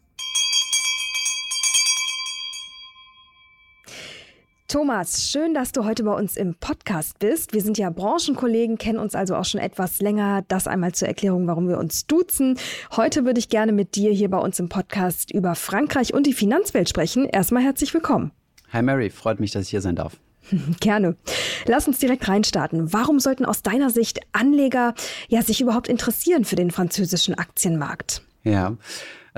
Thomas, schön, dass du heute bei uns im Podcast bist. Wir sind ja Branchenkollegen, kennen uns also auch schon etwas länger. Das einmal zur Erklärung, warum wir uns duzen. Heute würde ich gerne mit dir hier bei uns im Podcast über Frankreich und die Finanzwelt sprechen. Erstmal herzlich willkommen. Hi Mary, freut mich, dass ich hier sein darf. Gerne. Lass uns direkt reinstarten. Warum sollten aus deiner Sicht Anleger ja sich überhaupt interessieren für den französischen Aktienmarkt? Ja,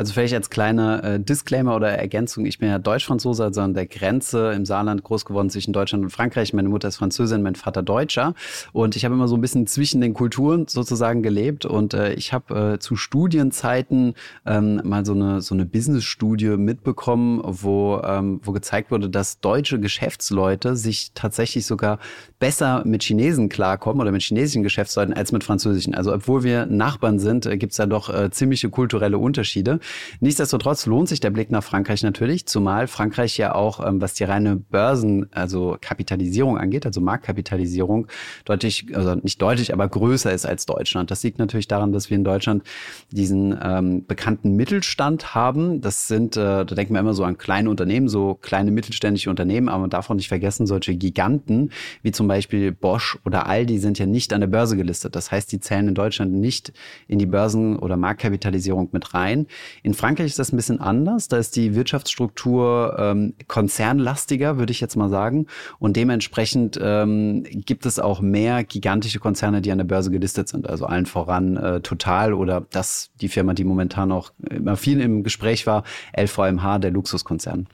also vielleicht als kleiner äh, Disclaimer oder Ergänzung, ich bin ja Deutsch-Franzose, also an der Grenze im Saarland groß geworden zwischen Deutschland und Frankreich. Meine Mutter ist Französin, mein Vater Deutscher. Und ich habe immer so ein bisschen zwischen den Kulturen sozusagen gelebt. Und äh, ich habe äh, zu Studienzeiten ähm, mal so eine, so eine Business-Studie mitbekommen, wo, ähm, wo gezeigt wurde, dass deutsche Geschäftsleute sich tatsächlich sogar besser mit Chinesen klarkommen oder mit chinesischen Geschäftsleuten als mit französischen. Also obwohl wir Nachbarn sind, äh, gibt es da doch äh, ziemliche kulturelle Unterschiede. Nichtsdestotrotz lohnt sich der Blick nach Frankreich natürlich, zumal Frankreich ja auch, ähm, was die reine Börsen, also Kapitalisierung angeht, also Marktkapitalisierung, deutlich, also nicht deutlich, aber größer ist als Deutschland. Das liegt natürlich daran, dass wir in Deutschland diesen ähm, bekannten Mittelstand haben. Das sind, äh, da denken wir immer so an kleine Unternehmen, so kleine mittelständische Unternehmen, aber man darf auch nicht vergessen, solche Giganten wie zum Beispiel Bosch oder Aldi sind ja nicht an der Börse gelistet. Das heißt, die zählen in Deutschland nicht in die Börsen- oder Marktkapitalisierung mit rein. In Frankreich ist das ein bisschen anders. Da ist die Wirtschaftsstruktur ähm, konzernlastiger, würde ich jetzt mal sagen. Und dementsprechend ähm, gibt es auch mehr gigantische Konzerne, die an der Börse gelistet sind. Also allen voran äh, Total oder das, die Firma, die momentan auch immer viel im Gespräch war, LVMH, der Luxuskonzern.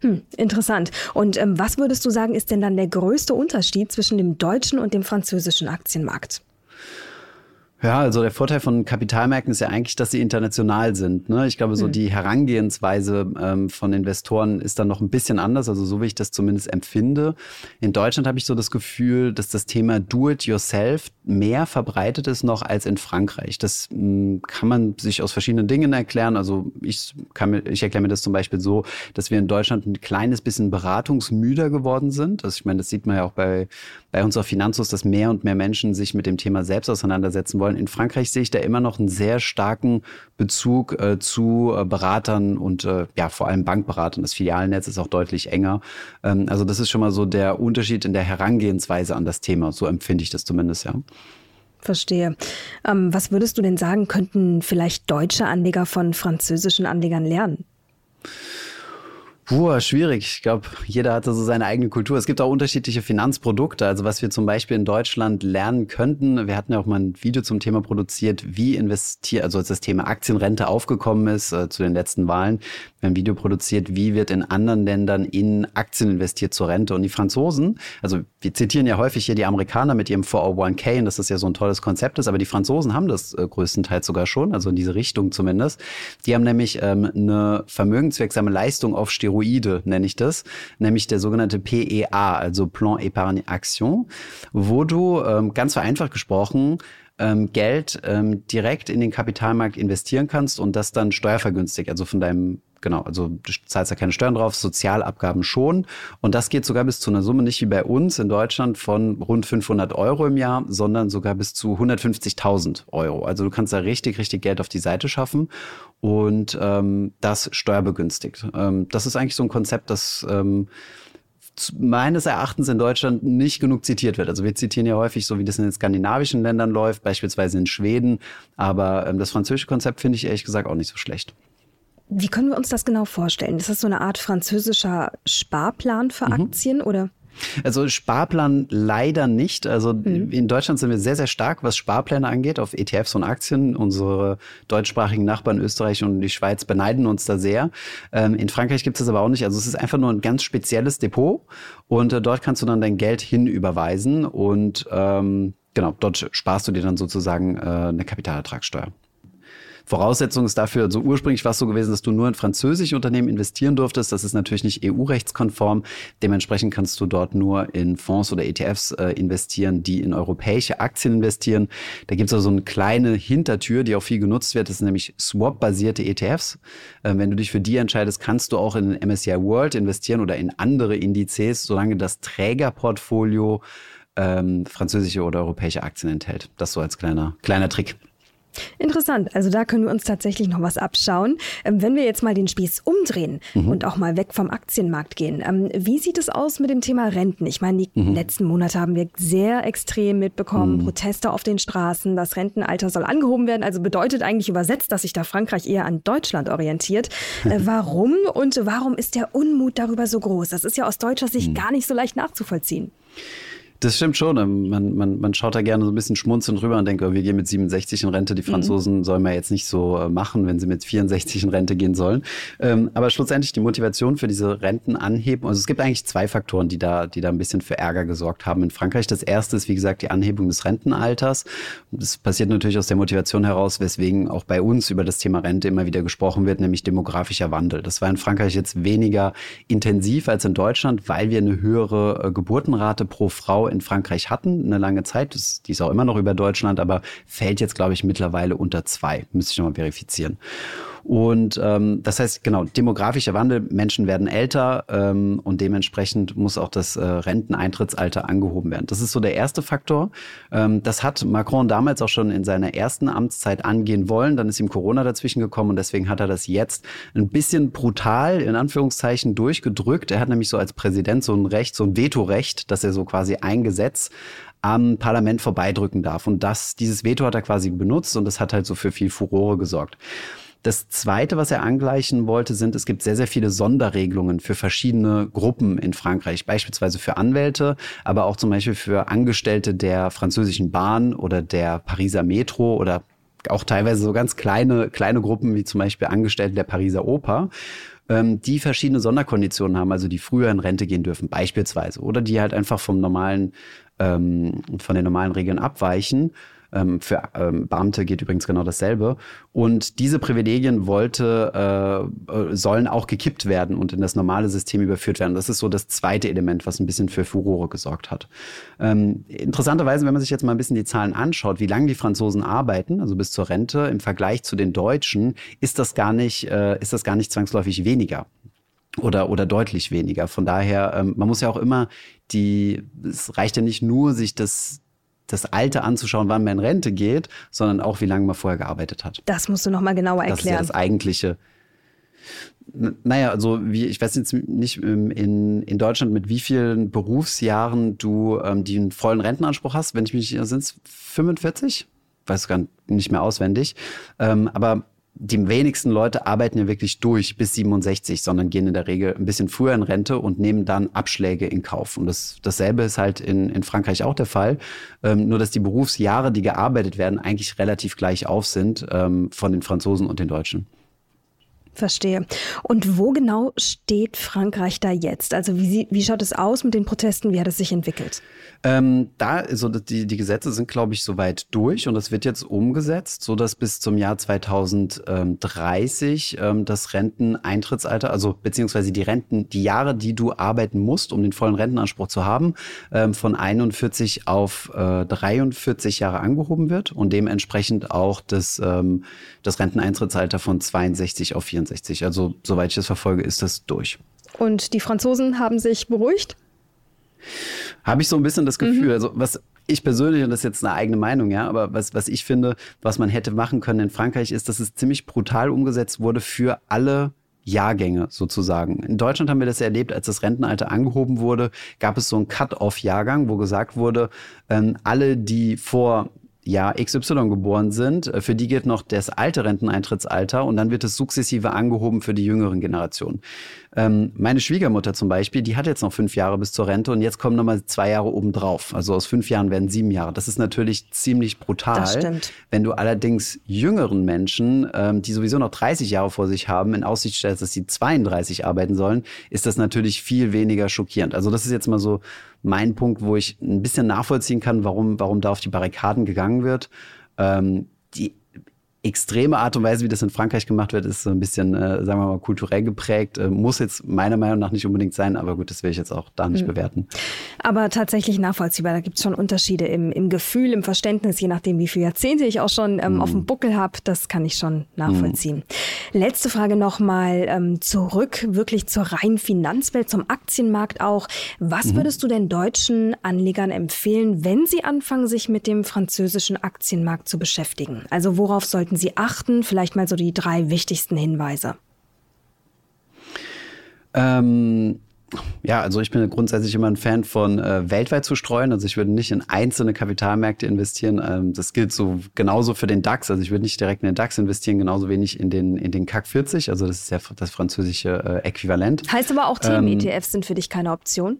Hm, interessant. Und ähm, was würdest du sagen, ist denn dann der größte Unterschied zwischen dem deutschen und dem französischen Aktienmarkt? Ja, also der Vorteil von Kapitalmärkten ist ja eigentlich, dass sie international sind. Ne? Ich glaube, so mhm. die Herangehensweise ähm, von Investoren ist dann noch ein bisschen anders, also so wie ich das zumindest empfinde. In Deutschland habe ich so das Gefühl, dass das Thema Do-it-yourself mehr verbreitet ist noch als in Frankreich. Das mh, hm, kann man sich aus verschiedenen Dingen erklären. Also ich, kann mir, ich erkläre mir das zum Beispiel so, dass wir in Deutschland ein kleines bisschen beratungsmüder geworden sind. Also ich meine, das sieht man ja auch bei, bei uns auf Finanzus, dass mehr und mehr Menschen sich mit dem Thema selbst auseinandersetzen wollen wollen. In Frankreich sehe ich da immer noch einen sehr starken Bezug äh, zu äh, Beratern und äh, ja vor allem Bankberatern. Das Filialnetz ist auch deutlich enger. Ähm, also das ist schon mal so der Unterschied in der Herangehensweise an das Thema. So empfinde ich das zumindest, ja. Verstehe. Ähm, was würdest du denn sagen, könnten vielleicht deutsche Anleger von französischen Anlegern lernen? Puh, schwierig. Ich glaube, jeder hatte so seine eigene Kultur. Es gibt auch unterschiedliche Finanzprodukte. Also was wir zum Beispiel in Deutschland lernen könnten, wir hatten ja auch mal ein Video zum Thema produziert, wie investiert, also als das Thema Aktienrente aufgekommen ist äh, zu den letzten Wahlen. Wir haben ein Video produziert, wie wird in anderen Ländern in Aktien investiert zur Rente. Und die Franzosen, also wir zitieren ja häufig hier die Amerikaner mit ihrem 401k und dass das ja so ein tolles Konzept ist, aber die Franzosen haben das äh, größtenteils sogar schon, also in diese Richtung zumindest. Die haben nämlich ähm, eine vermögenswirksame Leistung auf Steroide, nenne ich das, nämlich der sogenannte PEA, also Plan Épargne Action, wo du ähm, ganz vereinfacht gesprochen ähm, Geld ähm, direkt in den Kapitalmarkt investieren kannst und das dann steuervergünstigt, also von deinem genau, also du zahlst ja keine Steuern drauf, Sozialabgaben schon. Und das geht sogar bis zu einer Summe, nicht wie bei uns in Deutschland von rund 500 Euro im Jahr, sondern sogar bis zu 150.000 Euro. Also du kannst da richtig, richtig Geld auf die Seite schaffen und ähm, das steuerbegünstigt. Ähm, das ist eigentlich so ein Konzept, das ähm, meines Erachtens in Deutschland nicht genug zitiert wird. Also wir zitieren ja häufig so, wie das in den skandinavischen Ländern läuft, beispielsweise in Schweden. Aber ähm, das französische Konzept finde ich ehrlich gesagt auch nicht so schlecht. Wie können wir uns das genau vorstellen? Ist das so eine Art französischer Sparplan für mhm. Aktien oder? Also Sparplan leider nicht. Also mhm. in Deutschland sind wir sehr, sehr stark, was Sparpläne angeht, auf ETFs und Aktien. Unsere deutschsprachigen Nachbarn Österreich und die Schweiz beneiden uns da sehr. Ähm, in Frankreich gibt es das aber auch nicht. Also es ist einfach nur ein ganz spezielles Depot und äh, dort kannst du dann dein Geld hinüberweisen und ähm, genau, dort sparst du dir dann sozusagen äh, eine Kapitalertragssteuer. Voraussetzung ist dafür, also ursprünglich war es so gewesen, dass du nur in französische Unternehmen investieren durftest. Das ist natürlich nicht EU-rechtskonform. Dementsprechend kannst du dort nur in Fonds oder ETFs äh, investieren, die in europäische Aktien investieren. Da gibt es also eine kleine Hintertür, die auch viel genutzt wird. Das sind nämlich Swap-basierte ETFs. Äh, wenn du dich für die entscheidest, kannst du auch in den MSCI World investieren oder in andere Indizes, solange das Trägerportfolio ähm, französische oder europäische Aktien enthält. Das so als kleiner, kleiner Trick. Interessant. Also da können wir uns tatsächlich noch was abschauen. Ähm, wenn wir jetzt mal den Spieß umdrehen mhm. und auch mal weg vom Aktienmarkt gehen, ähm, wie sieht es aus mit dem Thema Renten? Ich meine, die mhm. letzten Monate haben wir sehr extrem mitbekommen, mhm. Proteste auf den Straßen, das Rentenalter soll angehoben werden. Also bedeutet eigentlich übersetzt, dass sich da Frankreich eher an Deutschland orientiert. Äh, warum und warum ist der Unmut darüber so groß? Das ist ja aus deutscher Sicht mhm. gar nicht so leicht nachzuvollziehen. Das stimmt schon. Ähm, man, man, man schaut da gerne so ein bisschen schmunzelnd rüber und denkt, oh, wir gehen mit 67 in Rente. Die mhm. Franzosen mhm. sollen wir jetzt nicht so äh, machen, wenn sie mit 64 in Rente gehen sollen. Ähm, aber schlussendlich die Motivation für diese Rentenanhebung. Also es gibt eigentlich zwei Faktoren, die da, die da ein bisschen für Ärger gesorgt haben in Frankreich. Das erste ist, wie gesagt, die Anhebung des Rentenalters. Das passiert natürlich aus der Motivation heraus, weswegen auch bei uns über das Thema Rente immer wieder gesprochen wird, nämlich demografischer Wandel. Das war in Frankreich jetzt weniger intensiv als in Deutschland, weil wir eine höhere äh, Geburtenrate pro Frau in Frankreich hatten, eine lange Zeit. Das, die ist auch immer noch über Deutschland, aber fällt jetzt, glaube ich, mittlerweile unter zwei. Müsste ich nochmal verifizieren. Und ähm, das heißt, genau, demografischer Wandel, Menschen werden älter ähm, und dementsprechend muss auch das äh, Renteneintrittsalter angehoben werden. Das ist so der erste Faktor. Ähm, das hat Macron damals auch schon in seiner ersten Amtszeit angehen wollen. Dann ist ihm Corona dazwischen gekommen und deswegen hat er das jetzt ein bisschen brutal, in Anführungszeichen, durchgedrückt. Er hat nämlich so als Präsident so ein Recht, so ein Vetorecht, dass er so quasi ein Gesetz am Parlament vorbeidrücken darf. Und das, dieses Veto hat er quasi benutzt und das hat halt so für viel Furore gesorgt. Das Zweite, was er angleichen wollte, sind, es gibt sehr, sehr viele Sonderregelungen für verschiedene Gruppen in Frankreich, beispielsweise für Anwälte, aber auch zum Beispiel für Angestellte der französischen Bahn oder der Pariser Metro oder auch teilweise so ganz kleine, kleine Gruppen wie zum Beispiel Angestellte der Pariser Oper ähm, die verschiedene Sonderkonditionen haben, also die früher in Rente gehen dürfen, beispielsweise, oder die halt einfach vom normalen, ähm, von den normalen Regeln abweichen. Ähm, für ähm, Beamte geht übrigens genau dasselbe. Und diese Privilegien wollte, äh, äh, sollen auch gekippt werden und in das normale System überführt werden. Das ist so das zweite Element, was ein bisschen für Furore gesorgt hat. Ähm, interessanterweise, wenn man sich jetzt mal ein bisschen die Zahlen anschaut, wie lange die Franzosen arbeiten, also bis zur Rente, im Vergleich zu den Deutschen, ist das gar nicht, äh, ist das gar nicht zwangsläufig weniger oder, oder deutlich weniger. Von daher, ähm, man muss ja auch immer die, es reicht ja nicht nur, sich das das Alte anzuschauen, wann man in Rente geht, sondern auch, wie lange man vorher gearbeitet hat. Das musst du nochmal genauer erklären. Das ist ja das eigentliche. Naja, also wie, ich weiß jetzt nicht ähm, in, in Deutschland, mit wie vielen Berufsjahren du ähm, den vollen Rentenanspruch hast. Wenn ich mich, sind es 45? Weiß gar nicht mehr auswendig. Ähm, aber die wenigsten Leute arbeiten ja wirklich durch bis 67, sondern gehen in der Regel ein bisschen früher in Rente und nehmen dann Abschläge in Kauf. Und das, dasselbe ist halt in, in Frankreich auch der Fall. Ähm, nur, dass die Berufsjahre, die gearbeitet werden, eigentlich relativ gleich auf sind ähm, von den Franzosen und den Deutschen. Verstehe. Und wo genau steht Frankreich da jetzt? Also wie, wie schaut es aus mit den Protesten? Wie hat es sich entwickelt? Ähm, da, also die, die Gesetze sind, glaube ich, soweit durch und es wird jetzt umgesetzt, so dass bis zum Jahr 2030 ähm, das Renteneintrittsalter, also beziehungsweise die Renten, die Jahre, die du arbeiten musst, um den vollen Rentenanspruch zu haben, ähm, von 41 auf äh, 43 Jahre angehoben wird und dementsprechend auch das, ähm, das Renteneintrittsalter von 62 auf 64. Also soweit ich das verfolge, ist das durch. Und die Franzosen haben sich beruhigt? Habe ich so ein bisschen das Gefühl. Mhm. Also was ich persönlich, und das ist jetzt eine eigene Meinung, ja, aber was, was ich finde, was man hätte machen können in Frankreich, ist, dass es ziemlich brutal umgesetzt wurde für alle Jahrgänge sozusagen. In Deutschland haben wir das erlebt, als das Rentenalter angehoben wurde, gab es so einen Cut-off-Jahrgang, wo gesagt wurde, ähm, alle, die vor Jahr XY geboren sind, äh, für die gilt noch das alte Renteneintrittsalter und dann wird es sukzessive angehoben für die jüngeren Generationen. Ähm, meine Schwiegermutter zum Beispiel, die hat jetzt noch fünf Jahre bis zur Rente und jetzt kommen nochmal zwei Jahre obendrauf. Also aus fünf Jahren werden sieben Jahre. Das ist natürlich ziemlich brutal. Das stimmt. Wenn du allerdings jüngeren Menschen, ähm, die sowieso noch 30 Jahre vor sich haben, in Aussicht stellst, dass sie 32 arbeiten sollen, ist das natürlich viel weniger schockierend. Also das ist jetzt mal so mein Punkt, wo ich ein bisschen nachvollziehen kann, warum, warum da auf die Barrikaden gegangen wird. Ähm, die extreme Art und Weise, wie das in Frankreich gemacht wird, ist so ein bisschen, äh, sagen wir mal, kulturell geprägt. Äh, muss jetzt meiner Meinung nach nicht unbedingt sein, aber gut, das will ich jetzt auch da nicht mhm. bewerten. Aber tatsächlich nachvollziehbar. Da gibt es schon Unterschiede im, im Gefühl, im Verständnis, je nachdem, wie viele Jahrzehnte ich auch schon ähm, mhm. auf dem Buckel habe. Das kann ich schon nachvollziehen. Mhm. Letzte Frage nochmal ähm, zurück, wirklich zur reinen Finanzwelt, zum Aktienmarkt auch. Was mhm. würdest du den deutschen Anlegern empfehlen, wenn sie anfangen, sich mit dem französischen Aktienmarkt zu beschäftigen? Also worauf sollten sollten Sie achten? Vielleicht mal so die drei wichtigsten Hinweise. Ähm, ja, also ich bin grundsätzlich immer ein Fan von äh, weltweit zu streuen. Also ich würde nicht in einzelne Kapitalmärkte investieren. Ähm, das gilt so genauso für den DAX. Also ich würde nicht direkt in den DAX investieren, genauso wenig in den, in den CAC 40. Also das ist ja das französische äh, Äquivalent. Heißt aber auch Themen-ETFs ähm, sind für dich keine Option?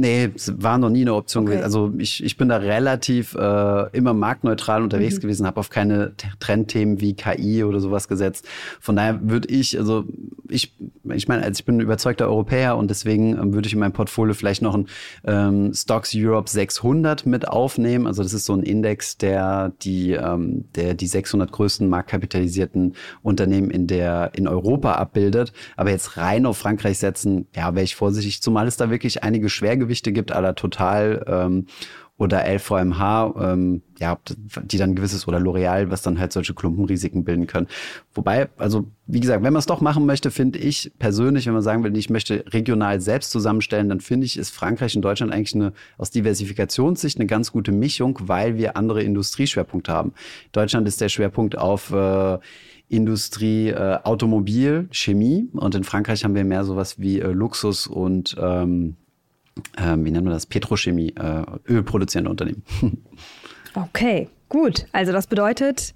Nee, war noch nie eine Option okay. gewesen. Also ich, ich bin da relativ äh, immer marktneutral unterwegs mhm. gewesen, habe auf keine Trendthemen wie KI oder sowas gesetzt. Von daher würde ich, also ich, ich meine, also ich bin ein überzeugter Europäer und deswegen ähm, würde ich in meinem Portfolio vielleicht noch ein ähm, Stocks Europe 600 mit aufnehmen. Also das ist so ein Index, der die, ähm, der die 600 größten marktkapitalisierten Unternehmen in der in Europa abbildet. Aber jetzt rein auf Frankreich setzen, ja, wäre ich vorsichtig, zumal es da wirklich einige schwer Schwergewichte gibt, aller Total ähm, oder LVMH, ähm, ja, die dann gewisses oder L'Oreal, was dann halt solche Klumpenrisiken bilden können. Wobei, also wie gesagt, wenn man es doch machen möchte, finde ich persönlich, wenn man sagen will, ich möchte regional selbst zusammenstellen, dann finde ich, ist Frankreich und Deutschland eigentlich eine aus Diversifikationssicht eine ganz gute Mischung, weil wir andere Industrieschwerpunkte haben. Deutschland ist der Schwerpunkt auf äh, Industrie, äh, Automobil, Chemie und in Frankreich haben wir mehr sowas wie äh, Luxus und ähm, ähm, wie nennen wir das, Petrochemie, äh, ölproduzierende Unternehmen. okay, gut. Also das bedeutet,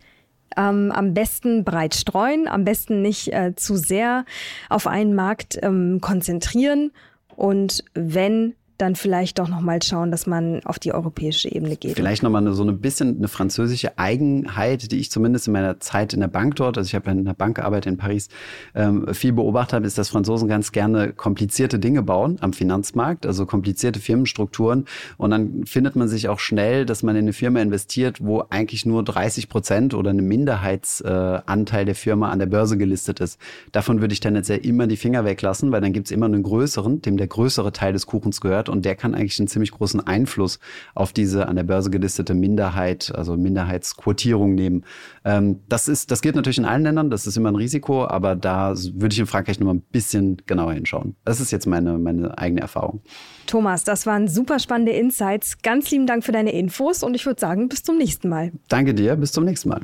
ähm, am besten breit streuen, am besten nicht äh, zu sehr auf einen Markt ähm, konzentrieren und wenn dann vielleicht doch nochmal schauen, dass man auf die europäische Ebene geht. Vielleicht nochmal so ein bisschen eine französische Eigenheit, die ich zumindest in meiner Zeit in der Bank dort, also ich habe in der Bank gearbeitet in Paris, ähm, viel beobachtet habe, ist, dass Franzosen ganz gerne komplizierte Dinge bauen am Finanzmarkt, also komplizierte Firmenstrukturen. Und dann findet man sich auch schnell, dass man in eine Firma investiert, wo eigentlich nur 30 Prozent oder eine Minderheitsanteil der Firma an der Börse gelistet ist. Davon würde ich tendenziell immer die Finger weglassen, weil dann gibt es immer einen größeren, dem der größere Teil des Kuchens gehört hat und der kann eigentlich einen ziemlich großen Einfluss auf diese an der Börse gelistete Minderheit, also Minderheitsquotierung nehmen. Ähm, das ist, das gilt natürlich in allen Ländern, das ist immer ein Risiko, aber da würde ich in Frankreich noch mal ein bisschen genauer hinschauen. Das ist jetzt meine, meine eigene Erfahrung. Thomas, das waren super spannende Insights. Ganz lieben Dank für deine Infos und ich würde sagen, bis zum nächsten Mal. Danke dir, bis zum nächsten Mal.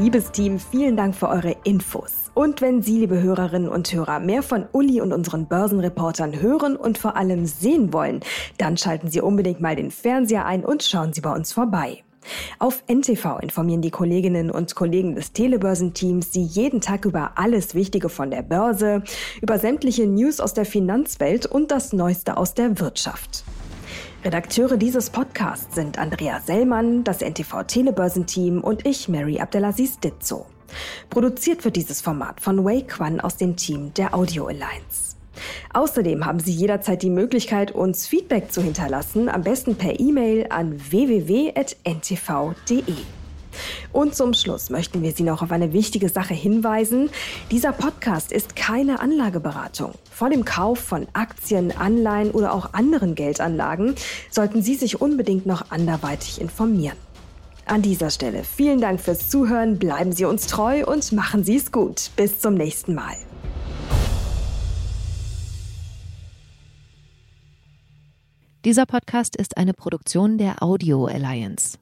Liebes Team, vielen Dank für eure Infos. Und wenn Sie, liebe Hörerinnen und Hörer, mehr von Uli und unseren Börsenreportern hören und vor allem sehen wollen, dann schalten Sie unbedingt mal den Fernseher ein und schauen Sie bei uns vorbei. Auf NTV informieren die Kolleginnen und Kollegen des Telebörsenteams Sie jeden Tag über alles Wichtige von der Börse, über sämtliche News aus der Finanzwelt und das Neueste aus der Wirtschaft. Redakteure dieses Podcasts sind Andrea Sellmann, das NTV Telebörsenteam und ich, Mary Abdelaziz Ditzo. Produziert wird dieses Format von Wei Quan aus dem Team der Audio Alliance. Außerdem haben Sie jederzeit die Möglichkeit, uns Feedback zu hinterlassen, am besten per E-Mail an www.ntv.de. Und zum Schluss möchten wir Sie noch auf eine wichtige Sache hinweisen. Dieser Podcast ist keine Anlageberatung. Vor dem Kauf von Aktien, Anleihen oder auch anderen Geldanlagen sollten Sie sich unbedingt noch anderweitig informieren. An dieser Stelle vielen Dank fürs Zuhören, bleiben Sie uns treu und machen Sie es gut. Bis zum nächsten Mal. Dieser Podcast ist eine Produktion der Audio Alliance.